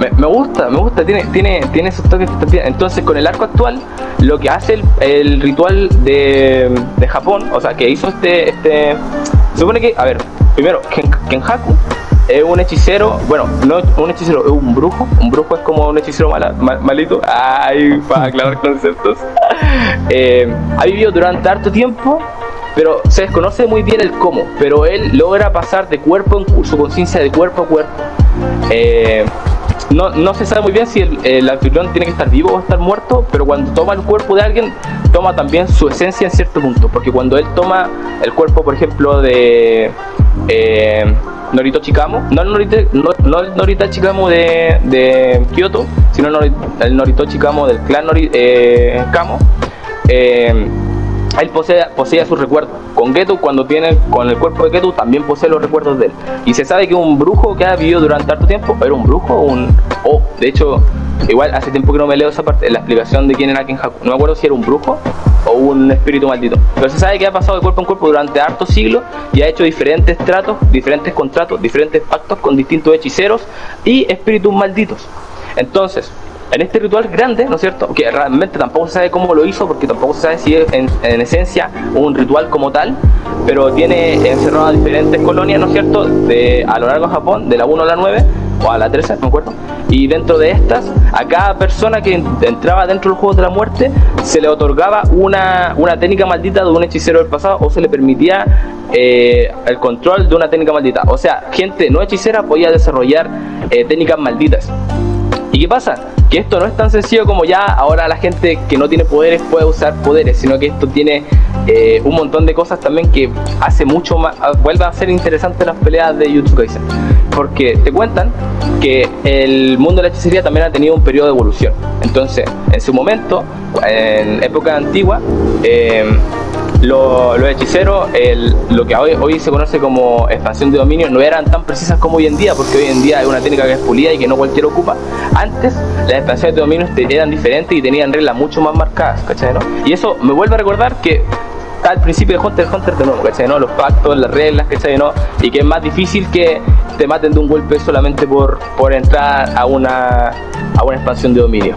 [SPEAKER 2] me, gusta, me gusta, tiene, tiene, tiene esos toques que Entonces, con el arco actual, lo que hace el, ritual de, de, Japón, o sea, que hizo este, este. Supone que, a ver, primero, Kenhaku es un hechicero, bueno, no un hechicero, es un brujo. Un brujo es como un hechicero malito. Ay, para aclarar conceptos. Eh, ha vivido durante harto tiempo, pero se desconoce muy bien el cómo. Pero él logra pasar de cuerpo en su conciencia de cuerpo a cuerpo. Eh, no, no, se sabe muy bien si el, el, anfitrión tiene que estar vivo o estar muerto, pero cuando toma el cuerpo de alguien, toma también su esencia en cierto punto. Porque cuando él toma el cuerpo, por ejemplo, de. Eh, Norito Chikamo, no el Norito, no, Norita Chikamo de, de Kyoto, sino el Norito Chikamo del clan Nori, eh, Kamo, eh, él posee, posee sus recuerdos. Con Geto, cuando tiene con el cuerpo de Geto, también posee los recuerdos de él. Y se sabe que un brujo que ha vivido durante tanto tiempo era un brujo o un. O, de hecho, igual hace tiempo que no me leo esa parte, la explicación de quién era Kenhaku. No me acuerdo si era un brujo o un espíritu maldito. Pero se sabe que ha pasado de cuerpo en cuerpo durante hartos siglos y ha hecho diferentes tratos, diferentes contratos, diferentes pactos con distintos hechiceros y espíritus malditos. Entonces, en este ritual grande, ¿no es cierto? Que realmente tampoco se sabe cómo lo hizo, porque tampoco se sabe si es en, esencia un ritual como tal, pero tiene encerrado a diferentes colonias, ¿no es cierto? De, a lo largo de Japón, de la 1 a la 9, o a la 13, no me acuerdo. Y dentro de estas, a cada persona que entraba dentro del juego de la muerte, se le otorgaba una, una técnica maldita de un hechicero del pasado o se le permitía eh, el control de una técnica maldita. O sea, gente no hechicera podía desarrollar eh, técnicas malditas. ¿Y qué pasa? Que esto no es tan sencillo como ya ahora la gente que no tiene poderes puede usar poderes, sino que esto tiene eh, un montón de cosas también que hace mucho más, vuelve a ser interesante las peleas de YouTube Kaisen. Porque te cuentan que el mundo de la hechicería también ha tenido un periodo de evolución. Entonces, en su momento, en época antigua, eh, los, hechiceros, lo que hoy, se conoce como expansión de dominio, no eran tan precisas como hoy en día, porque hoy en día es una técnica que es pulida y que no cualquiera ocupa. Antes, las expansiones de dominio eran diferentes y tenían reglas mucho más marcadas, ¿cachai? Y eso me vuelve a recordar que está al principio de Hunter Hunter de nuevo, ¿cachai? ¿no? Los pactos, las reglas, ¿cachai? ¿no? Y que es más difícil que te maten de un golpe solamente por, por entrar a una, a una expansión de dominio.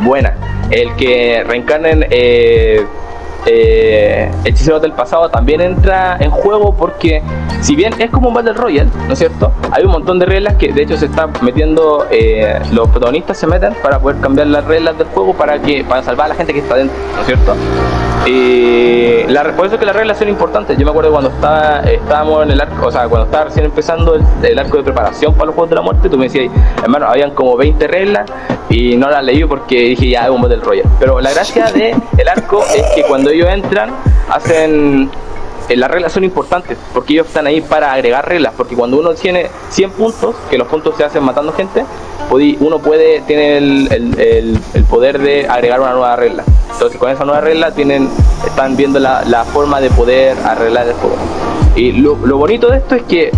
[SPEAKER 2] Buena. El que reencarnen eh, eh, Hechiceros del pasado también entra en juego porque si bien es como un Battle Royale, ¿no es cierto? Hay un montón de reglas que de hecho se están metiendo, eh, los protagonistas se meten para poder cambiar las reglas del juego para que para salvar a la gente que está dentro, ¿no es cierto? Y la, por eso es que las reglas son importantes. Yo me acuerdo cuando estaba, estábamos en el arco, o sea, cuando estaba recién empezando el, arco de preparación para los Juegos de la Muerte, tú me decías, hermano, habían como 20 reglas y no las leí porque dije, ya, es un Battle Royale. Pero la gracia del el arco es que cuando ellos entran, hacen eh, las reglas son importantes porque ellos están ahí para agregar reglas porque cuando uno tiene 100 puntos que los puntos se hacen matando gente uno puede tiene el, poder de agregar una nueva regla entonces con esa nueva regla tienen, están viendo la, forma de poder arreglar el juego. Y lo, bonito de esto es que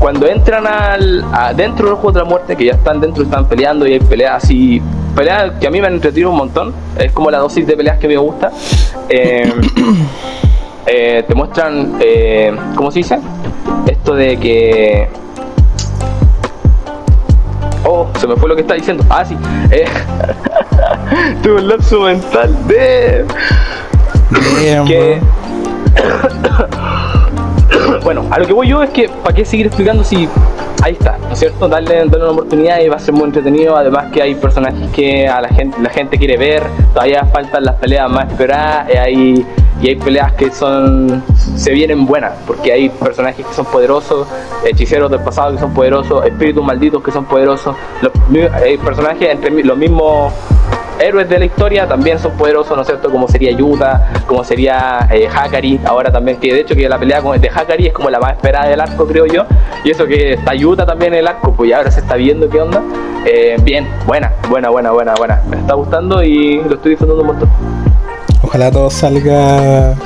[SPEAKER 2] cuando entran al, dentro del juego de la muerte, que ya están dentro, están peleando y hay peleas así, peleas que a mí me han entretenido un montón, es como la dosis de peleas que me gusta. Eh, eh, te muestran, eh, ¿cómo se dice? Esto de que Oh, se me fue lo que está diciendo. Ah, sí. Eh, tuve un lapso mental de. que... bueno, a lo que voy yo es que, ¿para qué seguir explicando si ahí está, ¿no es cierto? Darle, darle, una oportunidad y va a ser muy entretenido. Además que hay personajes que a la gente, la gente quiere ver. Todavía faltan las peleas más esperadas. Eh, hay y hay peleas que son se vienen buenas, porque hay personajes que son poderosos, hechiceros del pasado que son poderosos, espíritus malditos que son poderosos, los, hay personajes entre los mismos héroes de la historia también son poderosos, ¿no es cierto? Como sería Yuta, como sería eh, Hakari, ahora también, que de hecho que la pelea con de Hakari es como la más esperada del arco, creo yo, y eso que está Yuta también en el arco, pues ya ahora se está viendo qué onda. Eh, bien, buena, buena, buena, buena, buena. Me está gustando y lo estoy disfrutando un montón.
[SPEAKER 1] Ojalá todo salga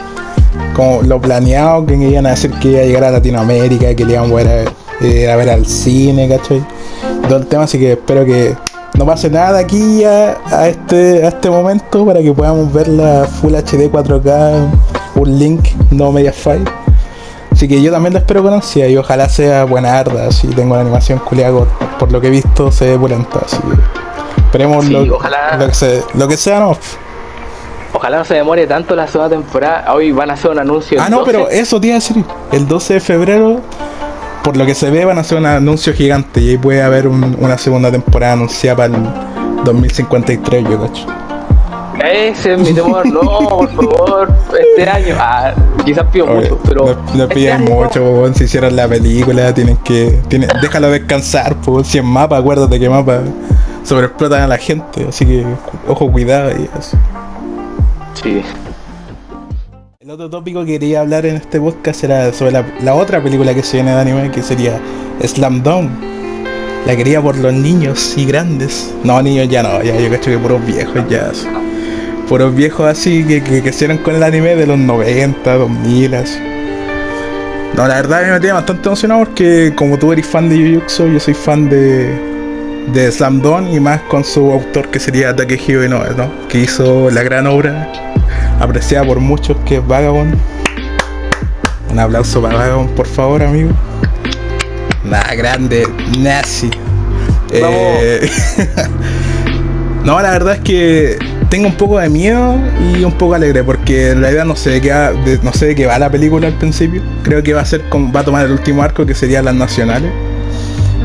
[SPEAKER 1] como lo planeado, que iban a decir que iba a llegar a Latinoamérica, que le iban a, ver, eh, a ver al cine, ¿cachai? Todo el tema, así que espero que no pase nada aquí a, este, a este momento para que podamos ver la Full HD 4K, un link, no media file. Así que yo también lo espero con ansia y ojalá sea buena arda, así tengo la animación culiada por lo que he visto se ve pulenta, así esperemos lo, que sea, lo que sea no.
[SPEAKER 2] Ojalá no se demore tanto la segunda temporada. Hoy van a hacer un anuncio.
[SPEAKER 1] Ah, no, pero eso te iba a decir. El 12 de febrero por lo que se ve van a hacer un anuncio gigante y ahí puede haber una segunda temporada anunciada para el 2053, yo cacho.
[SPEAKER 2] Ese es mi temor, no, por favor, este año. Ah, quizás pido mucho, pero.
[SPEAKER 1] No,
[SPEAKER 2] este
[SPEAKER 1] piden mucho, si hicieran la película, tienen que. Tienen, déjalo descansar, pues, si en mapa, acuérdate que mapa sobreexplotan a la gente, así que ojo, cuidado y eso.
[SPEAKER 2] Sí.
[SPEAKER 1] El otro tópico que quería hablar en este podcast era sobre la, otra película que se viene de anime, que sería Slam Dunk. La quería por los niños y grandes. No, niños ya no, ya yo cacho que puros viejos ya. Puros viejos así que, que crecieron con el anime de los 90, 2000, así. No, la verdad a me tiene bastante emocionado porque como tú eres fan de Jujutsu, yo soy fan de, de Slam Dunk y más con su autor que sería Takehiro Inoue, ¿no? Que hizo la gran obra apreciada por muchos que es Vagabond. Un aplauso para Vagabond, por favor, amigo. Nada, grande, nazi. Eh, no, la verdad es que tengo un poco de miedo y un poco alegre porque en realidad no sé de qué va, no sé de qué va la película al principio. Creo que va a ser va a tomar el último arco que sería las nacionales.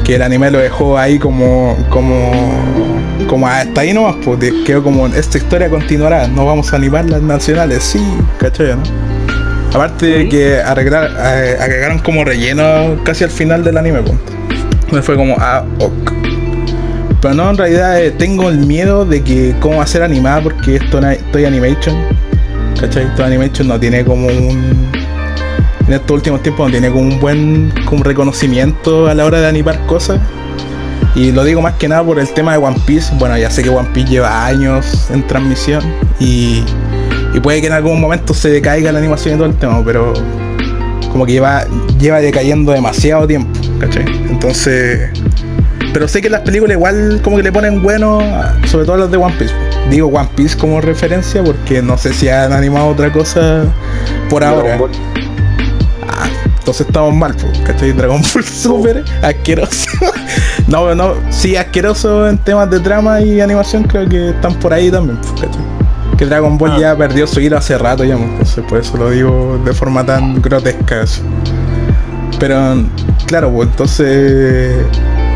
[SPEAKER 1] Que el anime lo dejó ahí como como como hasta ahí nomás, pues quedó como esta historia continuará, no vamos a animar las nacionales, sí, ¿cachai? ¿no? Aparte de que arreglar, eh, agregaron como relleno casi al final del anime, pues. Entonces fue como, ah, ok. Pero no, en realidad eh, tengo el miedo de que cómo va a ser animada porque esto estoy animation. ¿Cachai? Esto animation no tiene como un. En estos últimos tiempos no tiene como un buen como reconocimiento a la hora de animar cosas. Y lo digo más que nada por el tema de One Piece. Bueno, ya sé que One Piece lleva años en transmisión y, puede que en algún momento se decaiga la animación y todo el tema, pero como que lleva, lleva decayendo demasiado tiempo, ¿cachai? Entonces, pero sé que las películas igual como que le ponen bueno, sobre todo las de One Piece. Digo One Piece como referencia porque no sé si han animado otra cosa por ahora. Ah, entonces estamos mal, ¿cachai? Dragon Ball Super, asqueroso. no, no, sí, asqueroso en temas de trama y animación, creo que están por ahí también, ¿cachai? Que Dragon Ball ah. ya perdió su hilo hace rato ya, entonces por eso lo digo de forma tan grotesca. Pero, claro, pues entonces,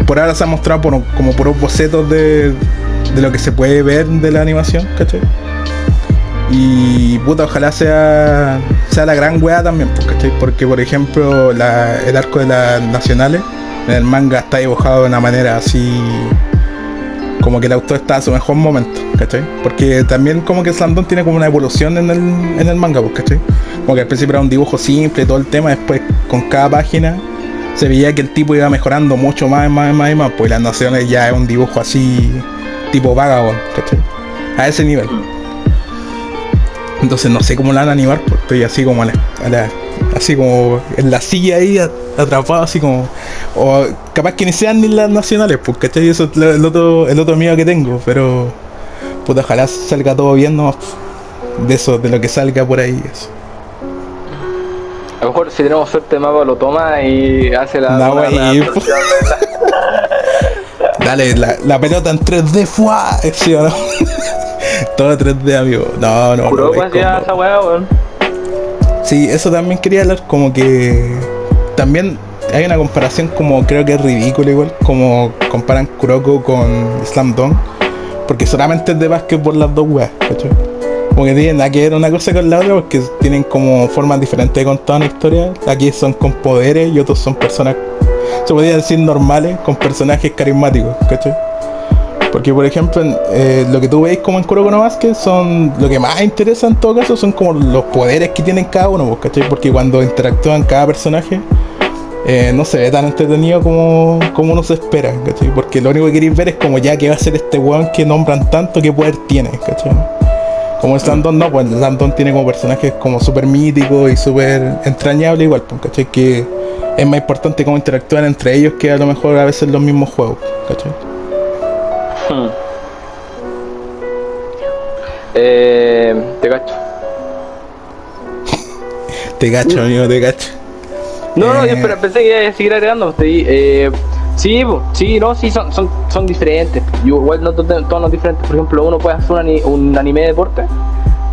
[SPEAKER 1] por ahora se ha mostrado por, como puros bocetos de, de lo que se puede ver de la animación, ¿cachai? Y puta, ojalá sea, sea la gran weá también, ¿cachai? Porque por ejemplo el arco de las nacionales en el manga está dibujado de una manera así como que el autor está a su mejor momento, ¿cachai? Porque también como que Slandon tiene como una evolución en el, en el manga, ¿cachai? Como que al principio era un dibujo simple, todo el tema, después con cada página se veía que el tipo iba mejorando mucho más, más, más y más, pues las naciones ya es un dibujo así tipo vagabundo, ¿cachai? A ese nivel. Entonces no sé cómo la van a animar, pues estoy así como a la, así como en la silla ahí atrapado así como o capaz que ni sean ni las nacionales, pues ¿cachai? Eso es el otro, el otro miedo que tengo, pero puta ojalá salga todo bien ¿no? de eso, de lo que salga por ahí eso.
[SPEAKER 2] A lo mejor si tenemos suerte Mapa lo toma y hace la, no,
[SPEAKER 1] Dale, la, la, pelota en 3D, ¡fua! ¿sí o no? Todo 3D, amigo. No, no,
[SPEAKER 2] no. esa weá, weón.
[SPEAKER 1] Sí, eso también quería hablar, como que también hay una comparación como creo que es ridícula igual, como comparan Kuroko con Slam Dunk, porque solamente es de básquet por las dos weas, ¿cachai? como que tienen nada que ver una cosa con la otra porque tienen como formas diferentes de contar una historia. Aquí son con poderes y otros son personas, se podría decir normales, con personajes carismáticos, ¿cachai? Porque por ejemplo, eh, lo que tú veis como en Kuroko Basket son lo que más interesa en todo caso son como los poderes que tienen cada uno, pues, ¿cachai? Porque cuando interactúan cada personaje eh, no se ve tan entretenido como, como uno se espera, ¿cachai? Porque lo único que queréis ver es como ya que va a ser este weón que nombran tanto, qué poder tiene, ¿cachai? Como el Sandon no, pues el Sandon tiene como personajes como súper míticos y súper entrañables igual, pues, ¿cachai? Que es más importante cómo interactúan entre ellos que a lo mejor a veces los mismos juegos, ¿cachai? Hmm.
[SPEAKER 2] Eh, te cacho.
[SPEAKER 1] te cacho, amigo, te cacho.
[SPEAKER 2] No, no, yo eh. pensé que iba a seguir agregando. Eh, sí, sí, no, sí, son, son, son diferentes. Yo, igual no todos diferentes. Por ejemplo, uno puede hacer un, anime de deporte,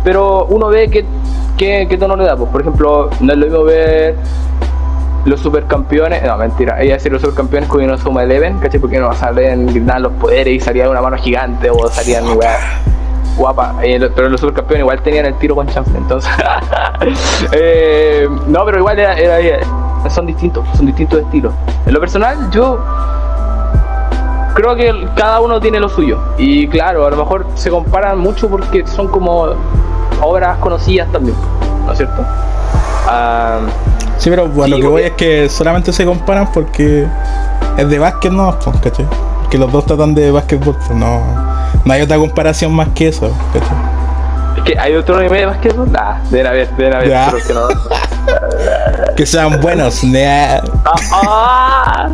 [SPEAKER 2] pero uno ve que, que, tono le da. Pues. Por ejemplo, no es lo mismo ver los supercampeones, no mentira, ella decir los supercampeones con una suma Eleven, ¿cachai? Porque no salen gritar los poderes y salía una mano gigante o salían weá guapa, eh, pero los supercampeones igual tenían el tiro con chanfle, entonces eh, no, pero igual era, son distintos, son distintos estilos. En lo personal, yo creo que cada uno tiene lo suyo y claro, a lo mejor se comparan mucho porque son como obras conocidas también, ¿no es cierto?
[SPEAKER 1] Ah, Sí, pero bueno, lo que voy es que solamente se comparan porque es de básquet, no, pues, ¿cachai? Que los dos tratan de básquetbol, pues no, no hay otra comparación más que eso, ¿cachai?
[SPEAKER 2] Es que hay otro anime de básquetbol, nah, deben haber, deben haber, pero que no.
[SPEAKER 1] que sean buenos, nah.
[SPEAKER 2] Ah, ah,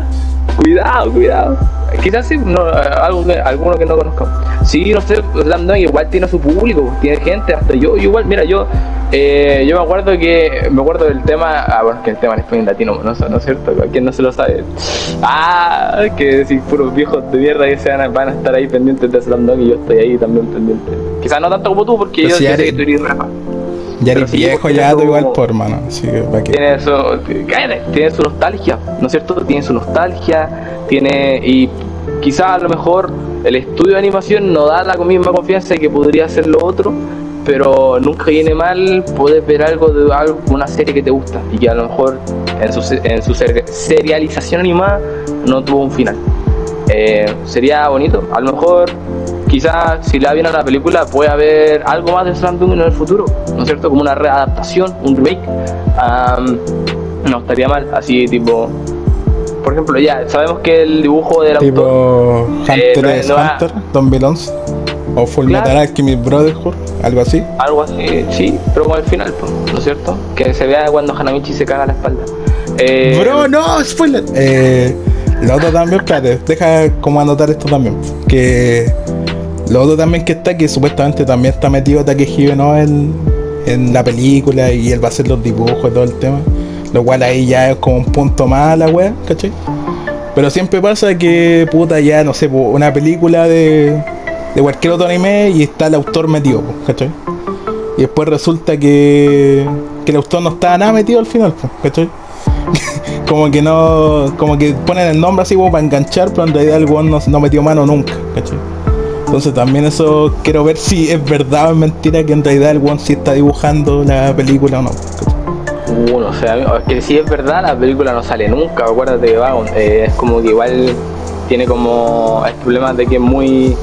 [SPEAKER 2] cuidado, cuidado. Quizás sí, no, algo que, alguno que no conozcamos. Sí, no sé, Slam igual tiene su público, tiene gente, hasta yo, igual, mira, yo eh, yo me acuerdo que me acuerdo del tema, ah bueno, que el tema en español latino, ¿no, ¿no es cierto? ¿Quién no se lo sabe? Ah, que si puros viejos de mierda que se van a, van a estar ahí pendientes de Slam y yo estoy ahí también pendiente. Quizás no tanto como tú, porque yo sé que tú eres
[SPEAKER 1] ya eres viejo, ya tú igual por mano. Así que,
[SPEAKER 2] Tiene su, tiene su nostalgia, ¿no es cierto? Tiene su nostalgia, tiene. Y quizás a lo mejor el estudio de animación no da la misma confianza que podría ser lo otro, pero nunca viene mal puedes ver algo de algo, una serie que te gusta y que a lo mejor en su, en su serialización animada no tuvo un final. Eh, sería bonito, a lo mejor quizás si le da bien a la película puede haber algo más de Slam en el futuro, ¿no es cierto? Como una readaptación, un remake. no estaría mal, así tipo por ejemplo, ya sabemos que el dibujo del
[SPEAKER 1] tipo autor. Hunter eh, no, Hunter, Don Belons. O Full claro. Metal Alchemist Brotherhood, algo así.
[SPEAKER 2] Algo así, sí, pero con el final, ¿no es cierto? Que se vea cuando Hanamichi se caga la espalda.
[SPEAKER 1] Eh, Bro, no, spoiler. Eh, lo otro también, espérate, deja como anotar esto también. Que lo otro también que está, que supuestamente también está metido Takehiro ¿no? en, en la película y él va a hacer los dibujos y todo el tema. Lo cual ahí ya es como un punto más a la wea, ¿cachai? Pero siempre pasa que, puta, ya, no sé, una película de, de cualquier otro anime y está el autor metido, ¿cachai? Y después resulta que, que el autor no estaba nada metido al final, ¿cachai? como que no, como que ponen el nombre así como para enganchar, pero en realidad el weón no, no metió mano nunca, ¿cachai? Entonces también eso quiero ver si es verdad o es mentira que en realidad el one sí está dibujando la película o no.
[SPEAKER 2] Bueno, o sea, es que si es verdad la película no sale nunca, acuérdate que va, eh, es como que igual tiene como el problema de que es muy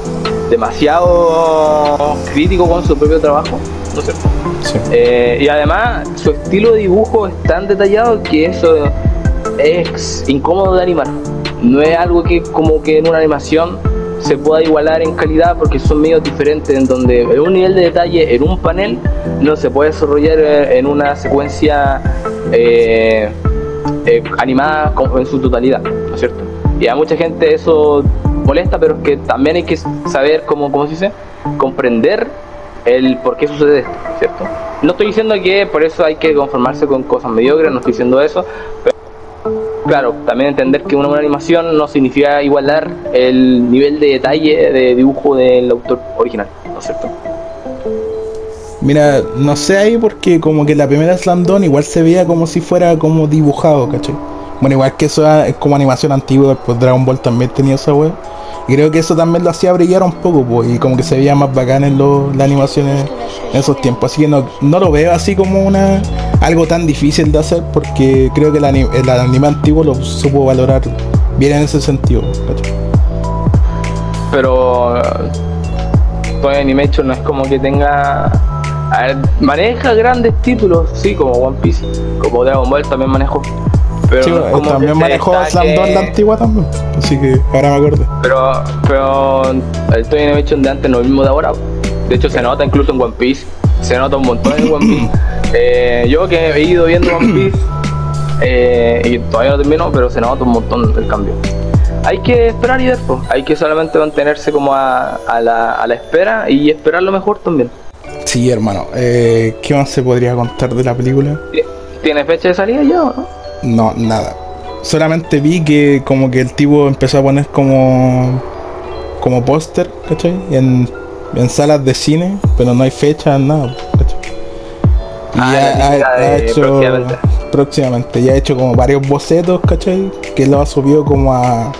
[SPEAKER 2] demasiado crítico con su propio trabajo, ¿no sé. Eh, y además su estilo de dibujo es tan detallado que eso es incómodo de animar. No es algo que como que en una animación se pueda igualar en calidad porque son medios diferentes en donde un nivel de detalle en un panel no se puede desarrollar en una secuencia eh, eh, animada en su totalidad, ¿no es cierto? Y a mucha gente eso molesta, pero es que también hay que saber cómo, cómo se dice, comprender el por qué sucede esto, ¿cierto? No estoy diciendo que por eso hay que conformarse con cosas mediocres, no estoy diciendo eso, pero claro, también entender que una buena animación no significa igualar el nivel de detalle de dibujo del autor original, ¿no es cierto?
[SPEAKER 1] Mira, no sé ahí porque como que la primera Slam igual se veía como si fuera como dibujado, ¿cachai? Bueno, igual que eso es como animación antigua, pues Dragon Ball también tenía esa web. Y creo que eso también lo hacía brillar un poco, pues, y como que se veía más bacán en las animaciones en esos tiempos. Así que no, no lo veo así como una algo tan difícil de hacer porque creo que el anime, el anime antiguo lo supo valorar bien en ese sentido. ¿cachai?
[SPEAKER 2] Pero Toy Animation no es como que tenga. A ver, maneja grandes títulos, sí, como One Piece, como Dragon Ball también manejo. Pero
[SPEAKER 1] Sí,
[SPEAKER 2] no es como que
[SPEAKER 1] también manejó Slam Dunk la antigua también. Así que ahora me acuerdo.
[SPEAKER 2] Pero, pero el Toy Animation de antes no es el mismo de ahora. De hecho, se nota incluso en One Piece. Se nota un montón en One Piece. Eh, yo que he ido viendo One Piece eh, y todavía no termino, pero se nota un montón el cambio. Hay que esperar y ver, pues. hay que solamente mantenerse como a, a la, a la espera y esperar lo mejor también.
[SPEAKER 1] Sí, hermano. Eh, ¿Qué más se podría contar de la película?
[SPEAKER 2] ¿Tiene fecha de salida ya o no?
[SPEAKER 1] No, nada. Solamente vi que como que el tipo empezó a poner como como póster, ¿cachai? En, en salas de cine, pero no hay fecha, nada, ¿cachai? Y
[SPEAKER 2] Ah,
[SPEAKER 1] ha, ha hecho
[SPEAKER 2] próximamente.
[SPEAKER 1] próximamente, ya ha hecho como varios bocetos, ¿cachai? Que lo ha subido como a,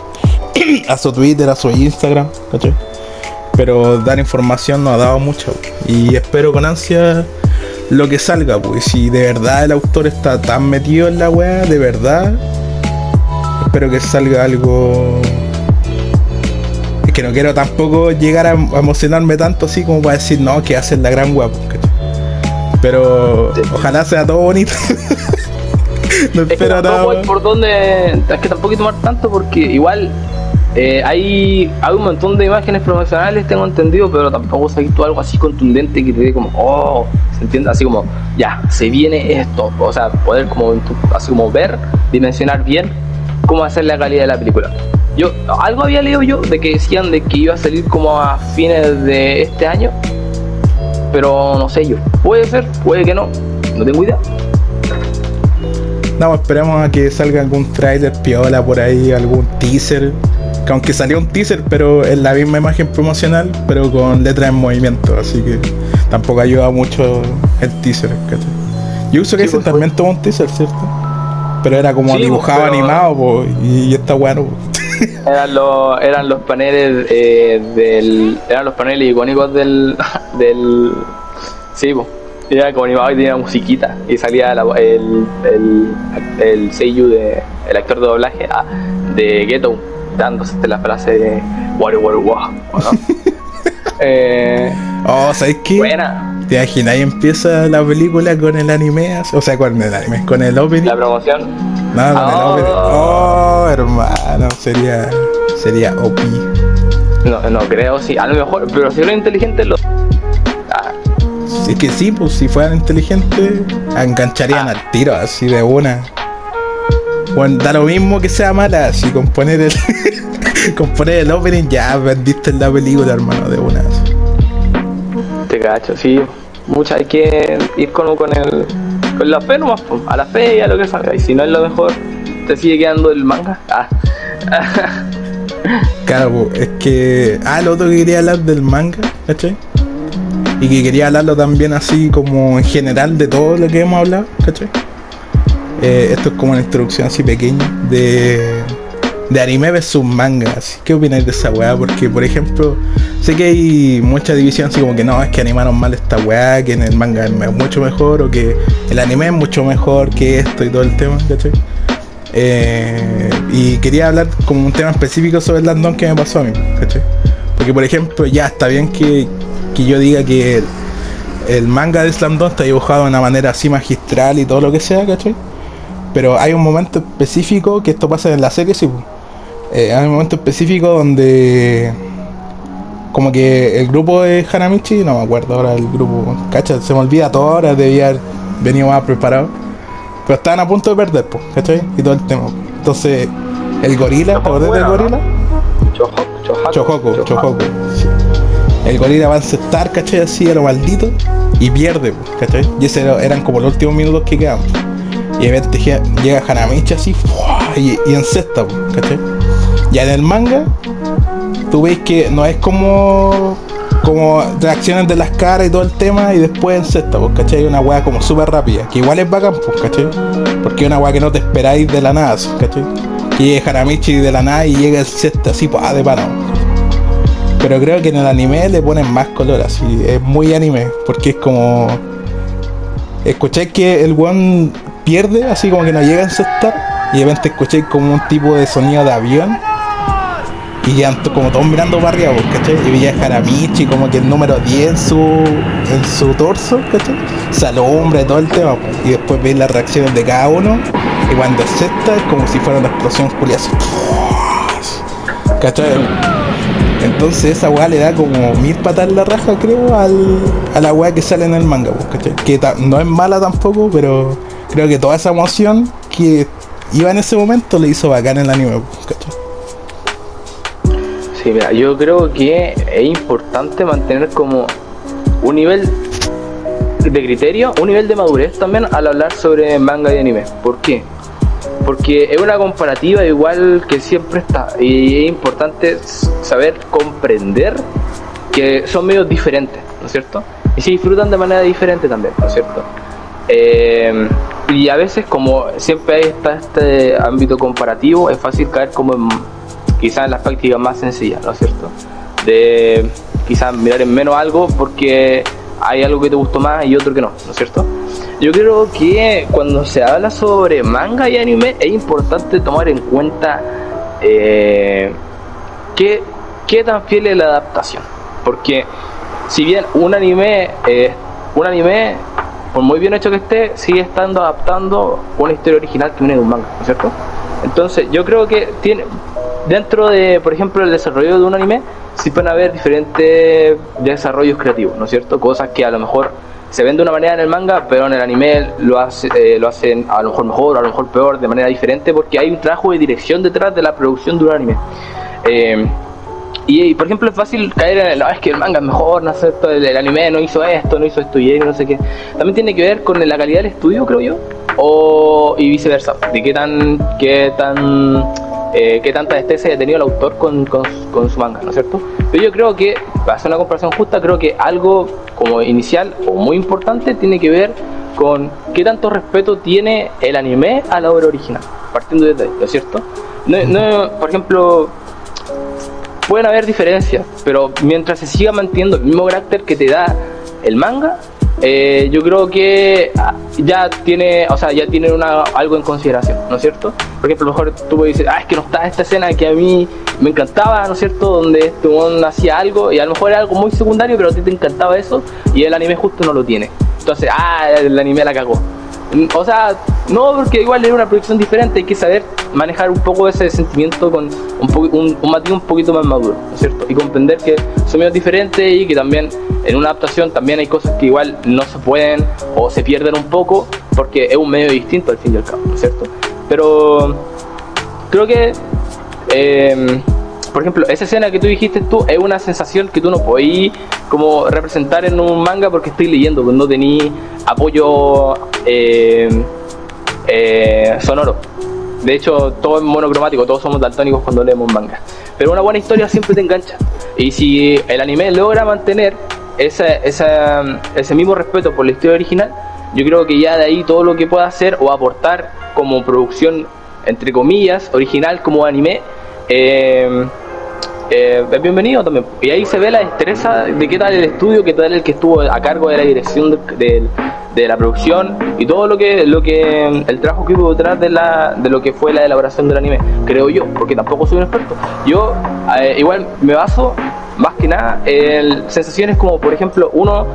[SPEAKER 1] a su Twitter, a su Instagram, ¿cachai? Pero dar información no ha dado mucho. Y espero con ansia lo que salga, pues si de verdad el autor está tan metido en la weá, de verdad, espero que salga algo. Que no quiero tampoco llegar a, a emocionarme tanto así como para decir, no, que hacen la gran ¿cachai? Pero ojalá sea todo bonito. no
[SPEAKER 2] Es que
[SPEAKER 1] espero nada.
[SPEAKER 2] hay
[SPEAKER 1] más.
[SPEAKER 2] por dónde. Es que tampoco hay que tomar tanto porque igual eh, hay, hay un montón de imágenes promocionales, tengo entendido, pero tampoco se ha visto algo así contundente que te dé como, oh, se entiende así como, ya, se viene esto. O sea, poder como, así como ver, dimensionar bien cómo ser la calidad de la película. Yo, algo había leído yo de que decían de que iba a salir como a fines de este año, pero no sé yo. Puede ser, puede que no, no tengo idea.
[SPEAKER 1] No, esperemos a que salga algún trailer piola por ahí, algún teaser. Que aunque salió un teaser, pero es la misma imagen promocional, pero con letras en movimiento, así que tampoco ayuda mucho el teaser, ¿cachai? Yo uso que
[SPEAKER 2] Sí,
[SPEAKER 1] ese
[SPEAKER 2] pues,
[SPEAKER 1] también tuvo un teaser, ¿cierto? Pero era como
[SPEAKER 2] Sí,
[SPEAKER 1] dibujado
[SPEAKER 2] pues, pero-
[SPEAKER 1] animado, po, y, y esta weá no, po.
[SPEAKER 2] Eran los, eran los paneles eh, del. Eran los paneles icónicos del. del. Sí, po. Era como animado y tenía musiquita. Y salía la- el, el, el de. el actor de doblaje ah, de Ghetto dándose la frase de Waru Waru Wa. eh,
[SPEAKER 1] Oh, ¿sabes qué?
[SPEAKER 2] buena
[SPEAKER 1] ¿Te imaginas? Ahí empieza la película con el anime, o sea, con el anime, con el opening.
[SPEAKER 2] la promoción.
[SPEAKER 1] No, con el
[SPEAKER 2] Oh.
[SPEAKER 1] opening. Oh, hermano, sería, sería OP.
[SPEAKER 2] No, no creo, sí. A lo mejor, pero si eres inteligente lo. Ah,
[SPEAKER 1] Si es que sí, pues si fueran inteligentes, engancharían
[SPEAKER 2] Ah.
[SPEAKER 1] al tiro, así de una. Bueno, da lo mismo que sea mala, así con poner el. con poner el opening ya vendiste la película, hermano, de una.
[SPEAKER 2] Te cacho, sí. Mucha hay que ir con, con el con la fe nomás, a la fe y a lo que salga. Y si no es lo mejor, te sigue quedando el manga. Ah.
[SPEAKER 1] Claro, es que. Ah, lo otro que quería hablar del manga, ¿cachai? Y que quería hablarlo también así como en general de todo lo que hemos hablado, ¿cachai? Eh, esto es como una introducción así pequeña de, de anime versus manga. ¿Qué opináis de esa weá? Porque, por ejemplo, sé que hay mucha división así como que no, es que animaron mal esta weá, que en el manga es mucho mejor, o que el anime es mucho mejor que esto y todo el tema, ¿cachai? Eh, y quería hablar como un tema específico sobre el Landon que me pasó a mí, ¿cachai? Porque por ejemplo, ya está bien que, que yo diga que el, el manga de Slam Dunk está dibujado de una manera así magistral y todo lo que sea, ¿cachai? Pero hay un momento específico que esto pasa en la serie, sí. Pues. Eh, hay un momento específico donde como que el grupo de Hanamichi, no me acuerdo ahora el grupo, cacha, se me olvida todo ahora, debía haber venido más preparado. Pero estaban a punto de perder, pues, ¿cachai? Y todo el tema. Entonces, el gorila, ¿te acordás del gorila?
[SPEAKER 2] Chojoku,
[SPEAKER 1] Chojoku. sí. El gorila va a encestar, ¿cachai? Así a lo maldito y pierde, pues, ¿cachai? Y ese era- eran como los últimos minutos que quedaban. Y de repente llega- llega Hanamichi así ¡fua! y, y encesta, pues, ¿cachai? Ya en el manga, tú ves que no es como como reacciones de las caras y todo el tema y después encesta, pues, ¿cachai? Una weá como súper rápida, que igual es bacán, pues, ¿cachai? Porque es una weá que no te esperáis de la nada, ¿cachai? Que llegue Hanamichi de la nada y llega el cesta así, pues, de parado. Pero creo que en el anime le ponen más color, así, es muy anime, porque es como. Escuché que el one pierde, así como que no llega a encestar, y de repente escuché como un tipo de sonido de avión, y ya como todos mirando para arriba, pues, ¿cachai? Y veía a Haramichi como que el número 10 en su, en su torso, ¿cachai? Se alumbra y todo el tema, pues, y después veis las reacciones de cada uno, y cuando encesta es como si fuera una explosión culiada, ¿cachai? Entonces esa weá le da como mil patas en la raja, creo, al, a la weá que sale en el manga, pues, Que no es mala tampoco, pero creo que toda esa emoción que iba en ese momento le hizo bacán el anime, pues, ¿cachai?
[SPEAKER 2] Sí, mira, yo creo que es importante mantener como un nivel de criterio, un nivel de madurez también al hablar sobre manga y anime. ¿Por qué? porque es una comparativa igual que siempre está y es importante saber comprender que son medios diferentes, ¿no es cierto? Y se disfrutan de manera diferente también, ¿no es cierto? Eh, y a veces como siempre está este ámbito comparativo, es fácil caer como en, quizás las prácticas más sencillas, ¿no es cierto? De quizás mirar en menos algo porque hay algo que te gustó más y otro que no, ¿no es cierto? Yo creo que cuando se habla sobre manga y anime es importante tomar en cuenta eh, qué, tan fiel es la adaptación. Porque si bien un anime, eh, un anime, por muy bien hecho que esté, sigue estando adaptando una historia original que viene de un manga, ¿no es cierto? Entonces yo creo que tiene dentro de, por ejemplo, el desarrollo de un anime, sí pueden haber diferentes desarrollos creativos, ¿no es cierto? Cosas que a lo mejor se ven de una manera en el manga, pero en el anime lo, hace, eh, lo hacen a lo mejor mejor, a lo mejor peor, de manera diferente, porque hay un trabajo de dirección detrás de la producción de un anime. Eh, y, por ejemplo es fácil caer en el, no, es que el manga es mejor, no sé, el, el, anime no hizo esto, no hizo esto y no sé qué. También tiene que ver con la calidad del estudio, creo yo, o y viceversa, de qué tan, qué tan eh, qué tanta destreza ha tenido el autor con, con, su manga, ¿no es cierto? Pero yo creo que, para hacer una comparación justa, creo que algo como inicial o muy importante tiene que ver con qué tanto respeto tiene el anime a la obra original, partiendo desde ahí, ¿no es cierto? No, por ejemplo, pueden haber diferencias, pero mientras se siga manteniendo el mismo carácter que te da el manga, eh, yo creo que ah, ya tiene, o sea, ya tiene una, algo en consideración, ¿no es cierto? Por ejemplo, a lo mejor tú puedes decir, ah, es que no está esta escena que a mí me encantaba, ¿no es cierto? Donde este hombre hacía algo y a lo mejor era algo muy secundario, pero a ti te encantaba eso y el anime justo no lo tiene. Entonces, ah, el anime la cagó. O sea, no, porque igual era una producción diferente, hay que saber manejar un poco ese sentimiento con un, un, un matiz un poquito más maduro, ¿no es cierto? Y comprender que son medios diferentes y que también en una adaptación también hay cosas que igual no se pueden o se pierden un poco porque es un medio distinto al fin y al cabo, ¿no es cierto? Pero creo que, eh, por ejemplo, esa escena que tú dijiste tú es una sensación que tú no podías como representar en un manga porque estoy leyendo, pues no tení apoyo eh, eh, sonoro. De hecho, todo es monocromático, todos somos daltónicos cuando leemos manga. Pero una buena historia siempre te engancha. Y si el anime logra mantener ese, ese mismo respeto por la historia original, yo creo que ya de ahí todo lo que pueda hacer o aportar como producción, entre comillas, original como anime, eh, eh, bienvenido también. Y ahí se ve la destreza de qué tal el estudio, qué tal el que estuvo a cargo de la dirección de, la producción y todo lo que lo que el trabajo que hubo detrás de la de lo que fue la elaboración del anime, creo yo, porque tampoco soy un experto. Yo eh, igual me baso más que nada en sensaciones como por ejemplo uno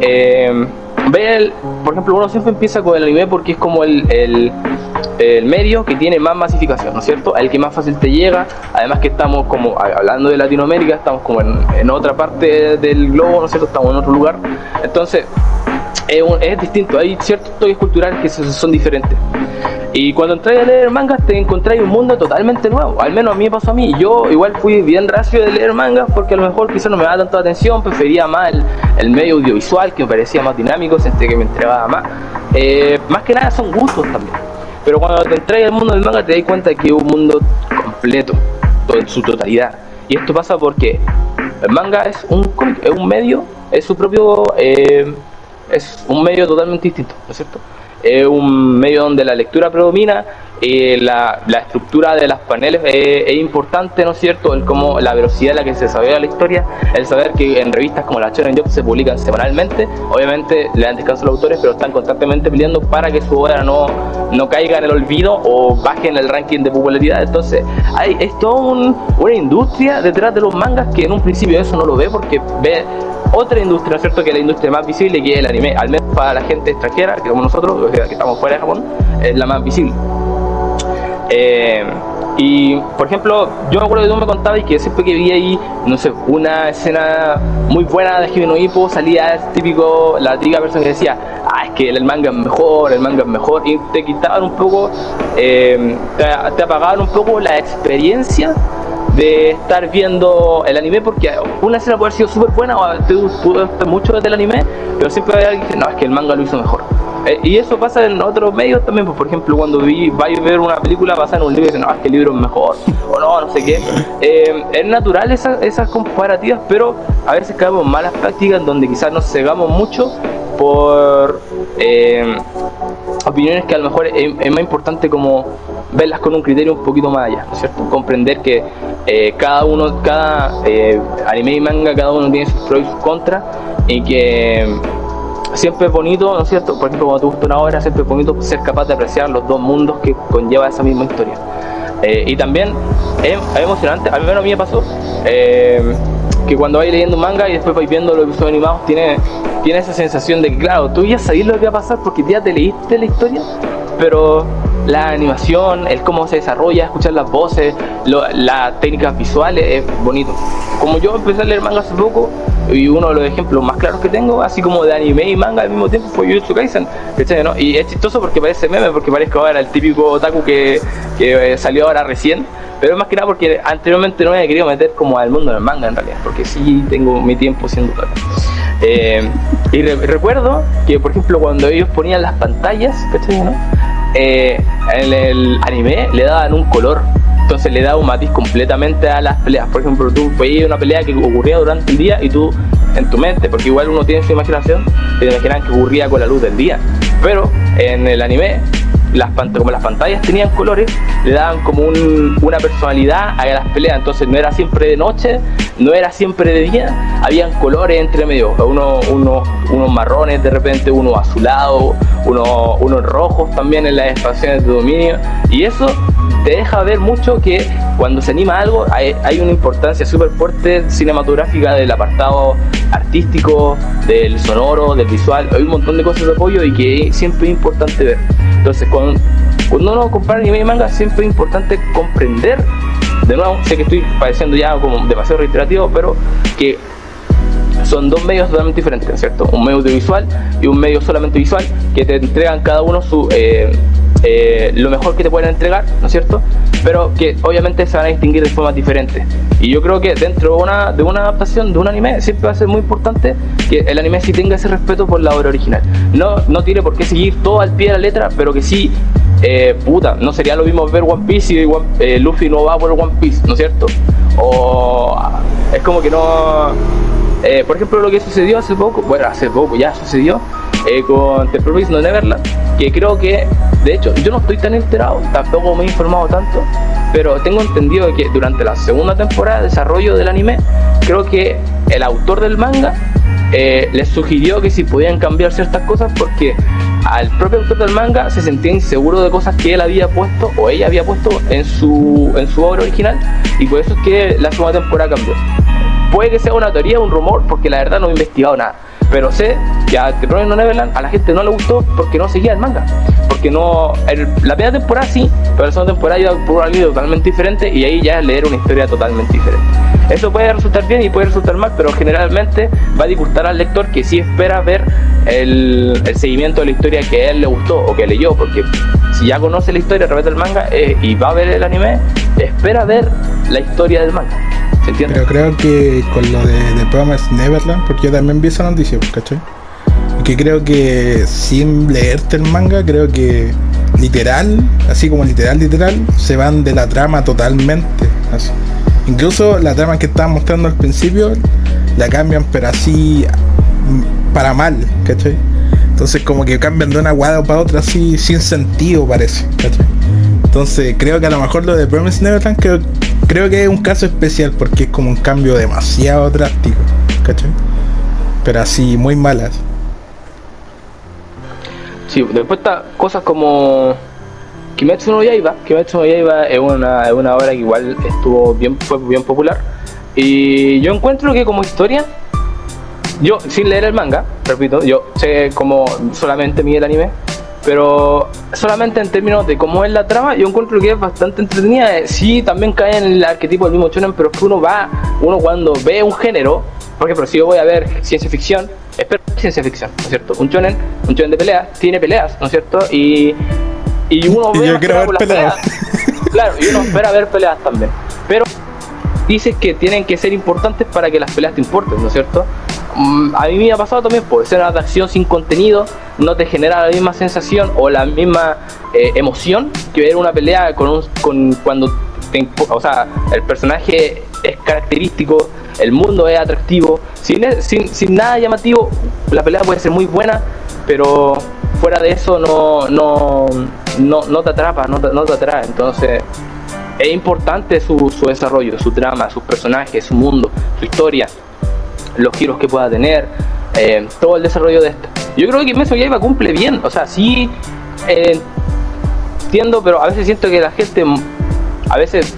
[SPEAKER 2] eh, ve el, por ejemplo uno siempre empieza con el anime porque es como el medio que tiene más masificación, ¿no es cierto? El que más fácil te llega, además que estamos como, hablando de Latinoamérica, estamos como en, otra parte del globo, ¿no es cierto? Estamos en otro lugar, entonces es, distinto, hay ciertos toques culturales que son diferentes. Y cuando entré a leer mangas te encontré un mundo totalmente nuevo, al menos a mí me pasó a mí, yo igual fui bien racio de leer mangas porque a lo mejor quizás no me daba tanta atención, prefería más el, medio audiovisual que me parecía más dinámico, sentía que me entregaba más. Eh, más que nada son gustos también. Pero cuando te entras al mundo del manga te das cuenta que es un mundo completo, en su totalidad. Y esto pasa porque el manga es un es un medio, es su propio, eh, es un medio totalmente distinto, ¿no es cierto? Es un medio donde la lectura predomina, eh, la, la, estructura de las paneles eh, es importante, ¿no es cierto? El cómo, la velocidad en la que se desarrolla la historia, el saber que en revistas como la Shonen Jump se publican semanalmente, obviamente le dan descanso a los autores, pero están constantemente peleando para que su obra no, no caiga en el olvido o baje en el ranking de popularidad. Entonces, hay, es toda un, una industria detrás de los mangas que en un principio eso no lo ve porque ve otra industria, ¿no es cierto? Que es la industria más visible, que es el anime, al menos para la gente extranjera, que como nosotros, que estamos fuera de Japón, es la más visible. Eh, y por ejemplo, yo me acuerdo que tú me contabas que siempre que vi ahí, no sé, una escena muy buena de Hime Hippo, salía el típico, la típica persona que decía, ah, es que el manga es mejor, el manga es mejor, y te quitaban un poco, eh, te, apagaban un poco la experiencia de estar viendo el anime porque una escena puede haber sido súper buena o pudo mucho del anime, pero siempre hay alguien que no, es que el manga lo hizo mejor. Eh, y eso pasa en otros medios también, pues, por ejemplo, cuando vi, vais a ver una película basada en un libro y dicen, no, es que el libro es mejor, o no, no sé qué. Eh, es natural esas, esas comparativas, pero a veces caemos en malas prácticas donde quizás nos cegamos mucho por eh, opiniones que a lo mejor es, más importante como verlas con un criterio un poquito más allá, ¿no es cierto? Comprender que cada uno, cada anime y manga, cada uno tiene sus pros y sus contras y que siempre es bonito, ¿no es cierto? Por ejemplo, cuando te gusta una obra, siempre es bonito ser capaz de apreciar los dos mundos que conlleva esa misma historia. Eh, y también es, emocionante, al menos a mí me pasó, eh, que cuando vais leyendo un manga y después vais viendo los episodios animados, tiene, tiene esa sensación de que, claro, tú ya sabías lo que iba a pasar porque ya te leíste la historia, pero la animación, el cómo se desarrolla, escuchar las voces, las técnicas visuales, es bonito. Como yo empecé a leer manga hace poco, y uno de los ejemplos más claros que tengo, así como de anime y manga al mismo tiempo, fue Jujutsu Kaisen, ¿no? Y es chistoso porque parece meme, porque que ahora el típico otaku que, que eh, salió ahora recién, pero es más que nada porque anteriormente no me había querido meter como al mundo del manga en realidad, porque sí tengo mi tiempo siendo otaku. Eh, y recuerdo que, por ejemplo, cuando ellos ponían las pantallas, ¿cachai? ¿no? Eh, en el anime le daban un color entonces le da un matiz completamente a las peleas. Por ejemplo, tú veías una pelea que ocurría durante el día y tú en tu mente, porque igual uno tiene su imaginación, te imaginan que ocurría con la luz del día. Pero en el anime, las como las pantallas tenían colores, le daban como una personalidad a las peleas. Entonces no era siempre de noche, no era siempre de día, habían colores entre medio, uno, uno, unos marrones de repente, unos azulados, unos, unos rojos también en las expansiones de dominio. Y eso te deja ver mucho que cuando se anima algo hay, una importancia súper fuerte cinematográfica del apartado artístico, del sonoro, del visual, hay un montón de cosas de apoyo y que siempre es importante ver. Entonces, cuando, uno compara anime y manga, siempre es importante comprender, de nuevo, sé que estoy pareciendo ya como demasiado reiterativo, pero que son dos medios totalmente diferentes, ¿cierto? Un medio audiovisual y un medio solamente visual que te entregan cada uno su... Eh, eh, lo mejor que te pueden entregar, ¿no es cierto? Pero que obviamente se van a distinguir de formas diferentes. Y yo creo que dentro de una, de una adaptación de un anime siempre va a ser muy importante que el anime sí tenga ese respeto por la obra original. No, no tiene por qué seguir todo al pie de la letra, pero que sí, eh, puta, no sería lo mismo ver One Piece y eh, Luffy no va por One Piece, ¿no es cierto? O es como que no... por ejemplo, lo que sucedió hace poco, bueno, hace poco ya sucedió con The Promise No Neverland, que creo que de hecho, yo no estoy tan enterado, tampoco me he informado tanto, pero tengo entendido que durante la segunda temporada de desarrollo del anime, creo que el autor del manga eh, les sugirió que si podían cambiar ciertas cosas porque al propio autor del manga se sentía inseguro de cosas que él había puesto o ella había puesto en su, en su obra original y por eso es que la segunda temporada cambió. Puede que sea una teoría, un rumor, porque la verdad no he investigado nada pero sé que a The Promised Neverland a la gente no le gustó porque no seguía el manga. Porque no. la primera temporada sí, pero la segunda temporada iba por línea totalmente diferente y ahí ya leer una historia totalmente diferente. Eso puede resultar bien y puede resultar mal, pero generalmente va a disgustar al lector que sí espera ver el, seguimiento de la historia que a él le gustó o que leyó, porque si ya conoce la historia a través del manga eh, y va a ver el anime, espera ver la historia del manga.
[SPEAKER 1] Pero creo que con lo de, de Promise Neverland, porque yo también vi esa noticia, ¿cachai? Que creo que sin leerte el manga, creo que literal, así como literal, literal, se van de la trama totalmente. Incluso la trama que estaban mostrando al principio la cambian, pero así para mal, ¿cachai? Entonces como que cambian de una guada para otra así sin sentido parece, ¿cachai? Entonces creo que a lo mejor lo de Promise Neverland creo, creo que es un caso especial porque es como un cambio demasiado drástico, ¿cachai? Pero así muy malas.
[SPEAKER 2] Sí, después está cosas como Kimetsu no Yaiba. Kimetsu no Yaiba es una, es una obra que igual estuvo bien, fue bien popular. Y yo encuentro que como historia, yo sin leer el manga, repito, yo sé como solamente mi el anime, pero solamente en términos de cómo es la trama, yo encuentro que es bastante entretenida. Sí, también cae en el arquetipo del mismo shonen, pero es que uno va, uno cuando ve un género, por ejemplo, si yo voy a ver ciencia ficción, espero ciencia ficción, ¿no es cierto? Un shonen, un shonen de peleas, tiene peleas, ¿no es cierto? Y, y uno
[SPEAKER 1] Y
[SPEAKER 2] ve
[SPEAKER 1] yo
[SPEAKER 2] más
[SPEAKER 1] quiero ver
[SPEAKER 2] las
[SPEAKER 1] peleas.
[SPEAKER 2] Claro, y uno espera ver peleas también. Pero dices que tienen que ser importantes para que las peleas te importen, ¿no es cierto? Mm, A mí me ha pasado también, por escenas de acción sin contenido, no te genera la misma sensación o la misma eh, emoción que ver una pelea con, un, con cuando te o sea, el personaje es característico, el mundo es atractivo, sin, sin, sin nada llamativo, la pelea puede ser muy buena, pero fuera de eso no, no, no, no te atrapa, no te, no te atrae. Entonces, es importante su, su desarrollo, su trama, sus personajes, su mundo, su historia, los giros que pueda tener, eh, todo el desarrollo de esto. Yo creo que no Yaiba cumple bien, o sea, sí eh, entiendo, pero a veces siento que la gente a veces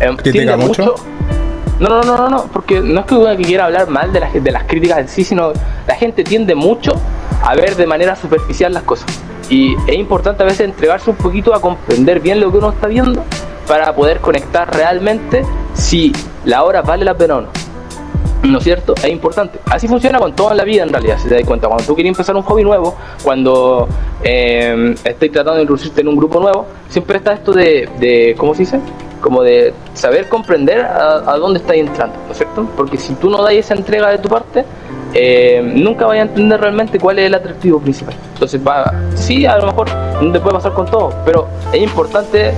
[SPEAKER 2] eh,
[SPEAKER 1] ¿Critica
[SPEAKER 2] tiende
[SPEAKER 1] mucho?
[SPEAKER 2] No, no, no, no, no, porque no es que quiera hablar mal de, las de las críticas en sí, sino la gente tiende mucho a ver de manera superficial las cosas. Y es importante a veces entregarse un poquito a comprender bien lo que uno está viendo para poder conectar realmente si la obra vale la pena o no. ¿No es cierto? Es importante. Así funciona con toda la vida en realidad, si te das cuenta. Cuando tú quieres empezar un hobby nuevo, cuando eh, tratando de introducirte en un grupo nuevo, siempre está esto de, de ¿cómo se dice? Como de saber comprender a, dónde estás entrando, ¿no es cierto? Porque si tú no das esa entrega de tu parte, eh, nunca vas a entender realmente cuál es el atractivo principal. Entonces, va, sí, a lo mejor no te puede pasar con todo, pero es importante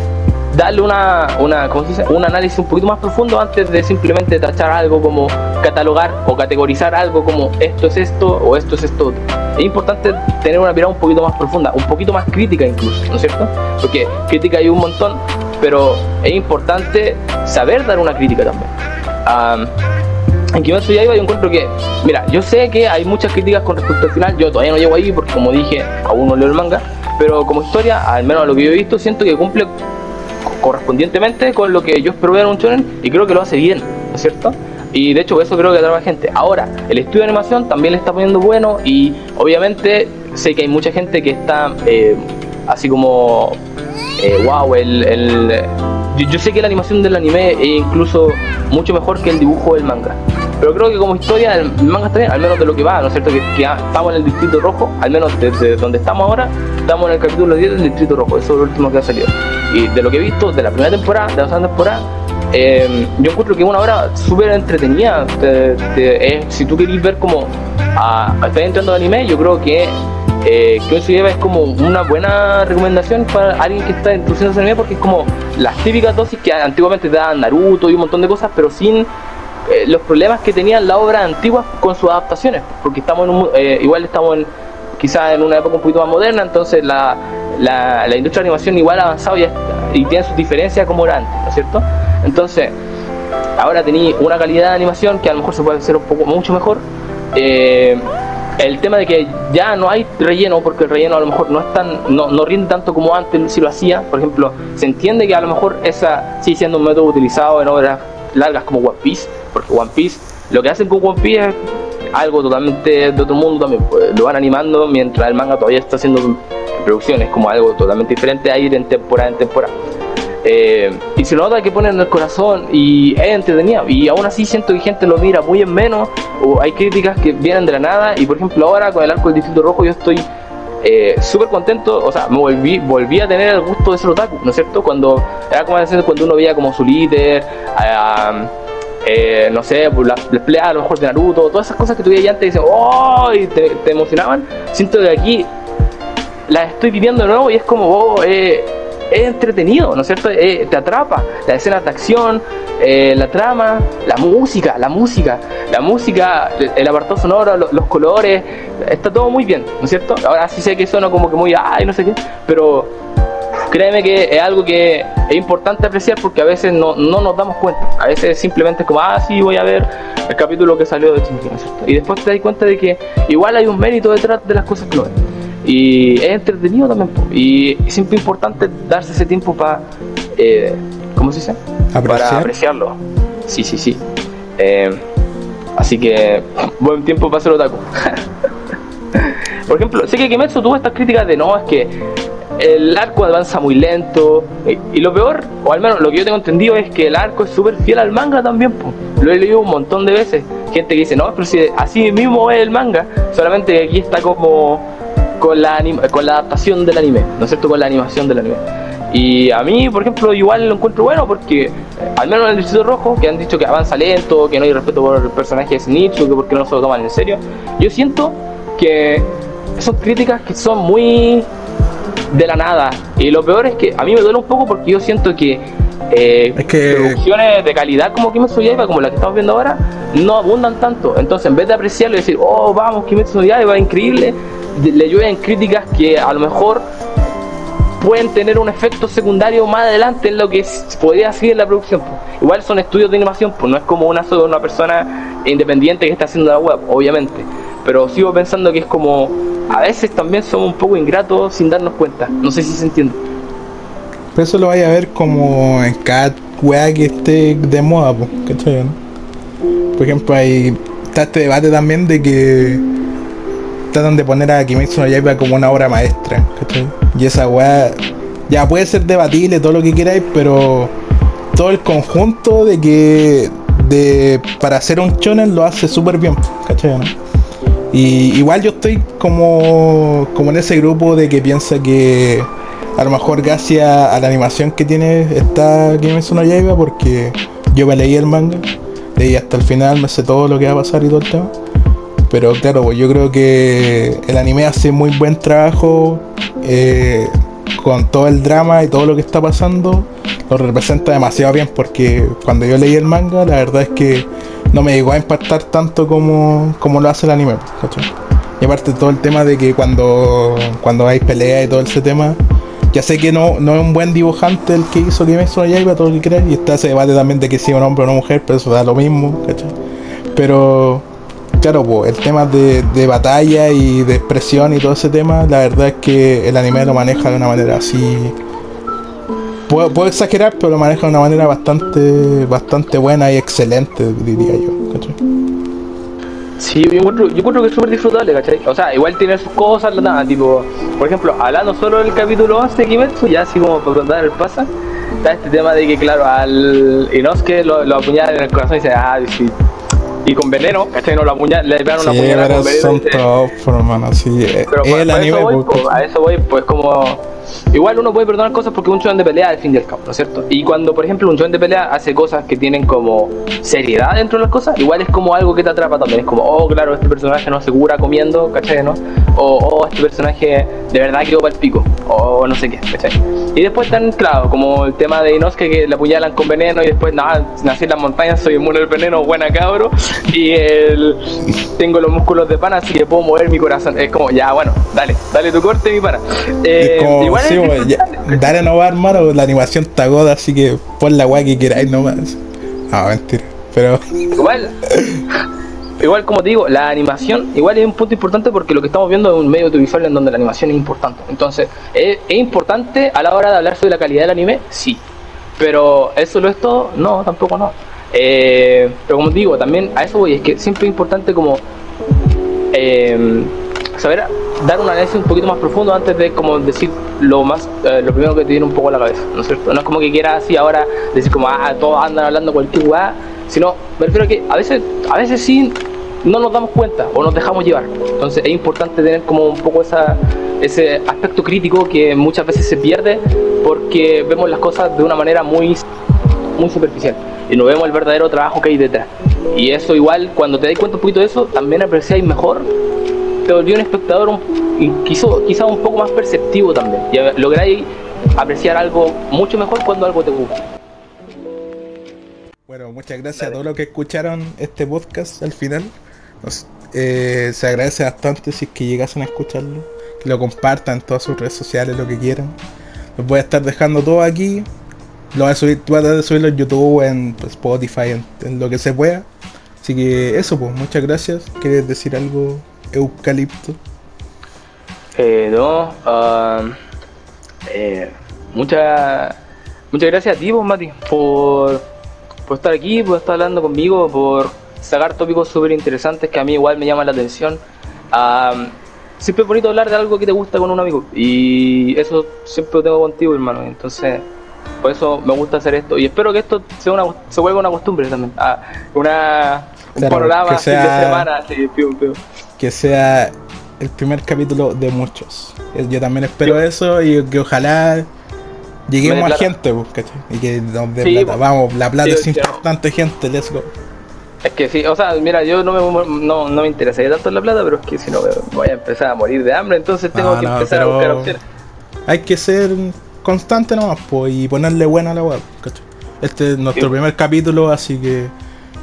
[SPEAKER 2] darle una, una ¿cómo se dice? un análisis un poquito más profundo antes de simplemente tachar algo como catalogar o categorizar algo como esto es esto o esto es esto. Es importante tener una mirada un poquito más profunda, un poquito más crítica incluso, ¿no es cierto? Porque crítica hay un montón, pero es importante saber dar una crítica también. Am, en Kimetsu Yaiba yo encuentro que, mira, yo sé que hay muchas críticas con respecto al final, yo todavía no llego ahí porque como dije, aún no leo el manga, pero como historia, al menos a lo que yo he visto, siento que cumple correspondientemente con lo que yo espero ver en un shonen y creo que lo hace bien, ¿no es cierto? Y de hecho eso creo que atrae a gente. Ahora, el estudio de animación también le está poniendo bueno y obviamente sé que hay mucha gente que está eh, así como, eh, wow, el... el- yo, sé que la animación del anime es incluso mucho mejor que el dibujo del manga. Pero creo que como historia el manga está al menos de lo que va, ¿no es cierto? Que, ya estamos en el distrito rojo, al menos desde donde estamos ahora, estamos en el capítulo 10 del distrito rojo, eso es lo último que ha salido. Y de lo que he visto de la primera temporada, de la segunda temporada, eh, yo encuentro que es una obra súper entretenida. Te- te- es- si tú querés ver como a, a estar entrando al anime, yo creo que eh, Kimetsu Yaiba es como una buena recomendación para alguien que está introduciéndose al anime porque es como las típicas dosis que antiguamente te daban Naruto y un montón de cosas, pero sin eh, los problemas que tenían las obras antiguas con sus adaptaciones, porque estamos en un, eh, igual estamos en, quizás en una época un poquito más moderna, entonces la, la, industria de animación igual ha avanzado y, y tiene sus diferencias como era antes, ¿no es cierto? Entonces, ahora tenéis una calidad de animación que a lo mejor se puede hacer un poco mucho mejor. Eh, el tema de que ya no hay relleno, porque el relleno a lo mejor no es tan, no, no rinde tanto como antes si lo hacía. Por ejemplo, se entiende que a lo mejor esa sigue siendo un método utilizado en obras largas como One Piece, porque One Piece, lo que hacen con One Piece es algo totalmente de otro mundo también. pues, lo van animando mientras el manga todavía está haciendo producciones como algo totalmente diferente a ir en temporada en temporada. Eh, y se nota que ponen en el corazón y es entretenida. Y aún así siento que gente lo mira muy en menos. O hay críticas que vienen de la nada. Y por ejemplo, ahora con el arco del Distrito Rojo, yo estoy eh, súper contento. O sea, me volví, volví a tener el gusto de ser otaku, ¿no es cierto? Cuando era como cuando uno veía como su líder, a- eh, no sé, pues, las, las peleas a lo mejor de Naruto, todas esas cosas que tú veías antes y dices, ¡oh! y te, te emocionaban. Siento que aquí las estoy viviendo de nuevo y es como, oh, eh, es entretenido, ¿no es cierto? Eh, te atrapa, las escenas de acción, eh, la trama, la música, la música, la música, el apartado sonoro, los, colores, está todo muy bien, ¿no es cierto? Ahora sí sé que suena como que muy, ay, no sé qué, pero créeme que es algo que es importante apreciar porque a veces no, nos damos cuenta. A veces simplemente es como, ah, sí, voy a ver el capítulo que salió de Shingeki, ¿cierto? Y después te das cuenta de que igual hay un mérito detrás de las cosas que lo ven. Y es entretenido también. Y es siempre importante darse ese tiempo para, eh, ¿cómo se dice? Para apreciarlo. Sí, sí, sí. Eh, así que, buen tiempo para hacer otaku. Por ejemplo, sé que Kimetsu tuvo estas críticas de no, es que el arco avanza muy lento. Y, lo peor, o al menos lo que yo tengo entendido, es que el arco es súper fiel al manga también. Lo he leído un montón de veces. Gente que dice, no, pero si así mismo es el manga, solamente aquí está como con la, con la adaptación del anime, ¿no es cierto? Con la animación del anime. Y a mí, por ejemplo, igual lo encuentro bueno porque, al menos en el Distrito Rojo, que han dicho que avanza lento, que no hay respeto por el personaje de Snitch, que porque no se lo toman en serio, yo siento que son críticas que son muy de la nada. Y lo peor es que a mí me duele un poco porque yo siento que, eh, producciones de calidad como Kimetsu Yaiba, como la que estamos viendo ahora, no abundan tanto. Entonces, en vez de apreciarlo y decir, oh, vamos, Kimetsu Yaiba, increíble, le llueven críticas que a lo mejor pueden tener un efecto secundario más adelante en lo que podría seguir en la producción. Igual son estudios de animación, pues no es como una, una persona independiente que está haciendo la web, obviamente. Pero sigo pensando que es como a veces también somos un poco ingratos sin darnos cuenta. No sé si se entiende.
[SPEAKER 1] Pero eso lo vaya a ver como en cada weá que esté de moda, ¿cachai? Por ejemplo, hay, está este debate también de que tratan de poner a Kimetsu no Yaiba como una obra maestra, ¿cachai? Y esa weá ya puede ser debatible, todo lo que queráis, pero todo el conjunto de que de para hacer un shonen lo hace súper bien, ¿cachai? Y igual yo estoy como, como en ese grupo de que piensa que a lo mejor gracias a la animación que tiene esta Kimetsu no Yaiba porque yo me leí el manga, leí hasta el final, me sé todo lo que va a pasar y todo el tema. Pero claro, pues yo creo que el anime hace muy buen trabajo eh, con todo el drama y todo lo que está pasando. Lo representa demasiado bien porque cuando yo leí el manga, la verdad es que no me llegó a impactar tanto como, como lo hace el anime. Y aparte todo el tema de que cuando, cuando hay pelea y todo ese tema, ya sé que no, no es un buen dibujante el que hizo Kimetsu no Yaiba, todo lo que crees, y está ese debate también de que si un hombre o una mujer, pero eso da lo mismo, Pero claro, pues, el tema de, de, batalla y de expresión y todo ese tema, la verdad es que el anime lo maneja de una manera así puedo, exagerar, pero lo maneja de una manera bastante bastante buena y excelente, diría yo. ¿cachai?
[SPEAKER 2] Sí, yo encuentro, yo encuentro que es súper disfrutable, ¿cachai? O sea, igual tiene sus cosas, nada, tipo, por ejemplo, hablando solo del capítulo 11 de Kimetsu, ya así como para contar el pasa, está este tema de que, claro, al Inosuke lo, lo apuñalan en el corazón y dice, ah, sí, y con veneno, ¿cachai? No lo apuñalan, le pegan una puñalada con veneno. Son top, hermano, sí. Pero el pues, anime, eso voy, pues, a eso voy, pues como Igual uno puede perdonar cosas porque un shonen de pelea al fin y al cabo, ¿no es cierto? Y cuando, por ejemplo, un shonen de pelea hace cosas que tienen como seriedad dentro de las cosas, igual es como algo que te atrapa también. Es como, oh, claro, este personaje no se cura comiendo, ¿cachai? ¿no? O, oh, este personaje de verdad quedó para el pico, o no sé qué, ¿cachai? Y después están, claro, como el tema de Inosuke que le apuñalan con veneno y después, nada, nací en las montañas, soy inmune al veneno, buena cabro, y el, tengo los músculos de pana, así que puedo mover mi corazón. Es como, ya, bueno, dale, dale tu corte, mi pana. Eh, igual
[SPEAKER 1] sí, dale no va, hermano, la animación está goda, así que pon la guay que queráis nomás. Ah, mentira, pero.
[SPEAKER 2] Igual. igual como te digo, la animación igual es un punto importante porque lo que estamos viendo es un medio audiovisual en donde la animación es importante. Entonces, ¿es, importante a la hora de hablar sobre la calidad del anime? Sí. Pero ¿eso lo es todo? No, tampoco no. Eh, pero como te digo, también a eso voy, es que siempre es importante como eh, saber dar un análisis un poquito más profundo antes de como decir lo más eh, lo primero que te viene un poco a la cabeza, ¿no es cierto? No es como que quieras así ahora decir como ah todos andan hablando cualquier weá, sino me refiero a que a veces, a veces sí no nos damos cuenta o nos dejamos llevar. Entonces es importante tener como un poco esa, ese aspecto crítico que muchas veces se pierde porque vemos las cosas de una manera muy, muy superficial y no vemos el verdadero trabajo que hay detrás. Y eso igual, cuando te das cuenta un poquito de eso, también apreciáis mejor te volvió un espectador un, quizá, quizá un poco más perceptivo también. Y lográis apreciar algo mucho mejor cuando algo te gusta.
[SPEAKER 1] Bueno, muchas gracias a todos los que escucharon este podcast al final. Eh, se agradece bastante si es que llegasen a escucharlo. Que lo compartan en todas sus redes sociales, lo que quieran. Los voy a estar dejando todo aquí. Lo voy a subir, voy a subirlo en YouTube, en Spotify, en, lo que se pueda. Así que eso, pues, muchas gracias. ¿Quieres decir algo, Eucalipto?
[SPEAKER 2] Eh, no, eh, muchas muchas gracias a ti, pues, Mati, por, por estar aquí, por estar hablando conmigo, por sacar tópicos súper interesantes que a mí igual me llaman la atención. Siempre es bonito hablar de algo que te gusta con un amigo y eso siempre lo tengo contigo, hermano. Entonces, por eso me gusta hacer esto y espero que esto sea una, se vuelva una costumbre también. Ah, una,
[SPEAKER 1] que sea, de semana, Que sea el primer capítulo de muchos. Yo también espero eso y que ojalá lleguemos a gente, pues, ¿cachai? Y que nos dé plata. Pues. Vamos, la plata es importante, gente, let's go.
[SPEAKER 2] Es que sí, o sea, mira, yo no me, no, no me interesaría tanto en la plata, pero es que si no voy a empezar a morir de hambre, entonces tengo que empezar a buscar opciones.
[SPEAKER 1] Hay que ser constante nomás, pues, y ponerle buena a la web, ¿cachai? Este es nuestro primer capítulo, así que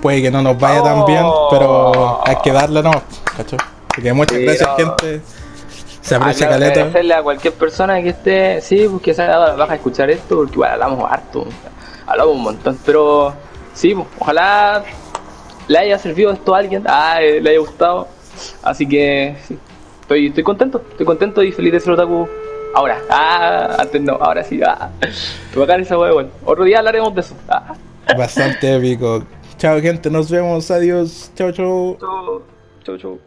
[SPEAKER 1] puede que no nos vaya tan bien, pero hay que darle nomás, ¿cachai? Así que muchas gracias, gente. Se aprecia caleta.
[SPEAKER 2] Agradecerle a cualquier persona que esté, sí, pues que se haya dado a escuchar esto, porque igual hablamos harto, hablamos un montón, pero sí, pues, ojalá le haya servido esto a alguien, ah, eh, le haya gustado. Así que sí, estoy, estoy contento, estoy contento y feliz de ser otaku Ahora, ah, antes no, ahora sí, ah. Esa hueá, Otro día hablaremos de eso. Ah.
[SPEAKER 1] Bastante épico. Chao, gente, nos vemos. Adiós. Chao, chao. Chao, chao.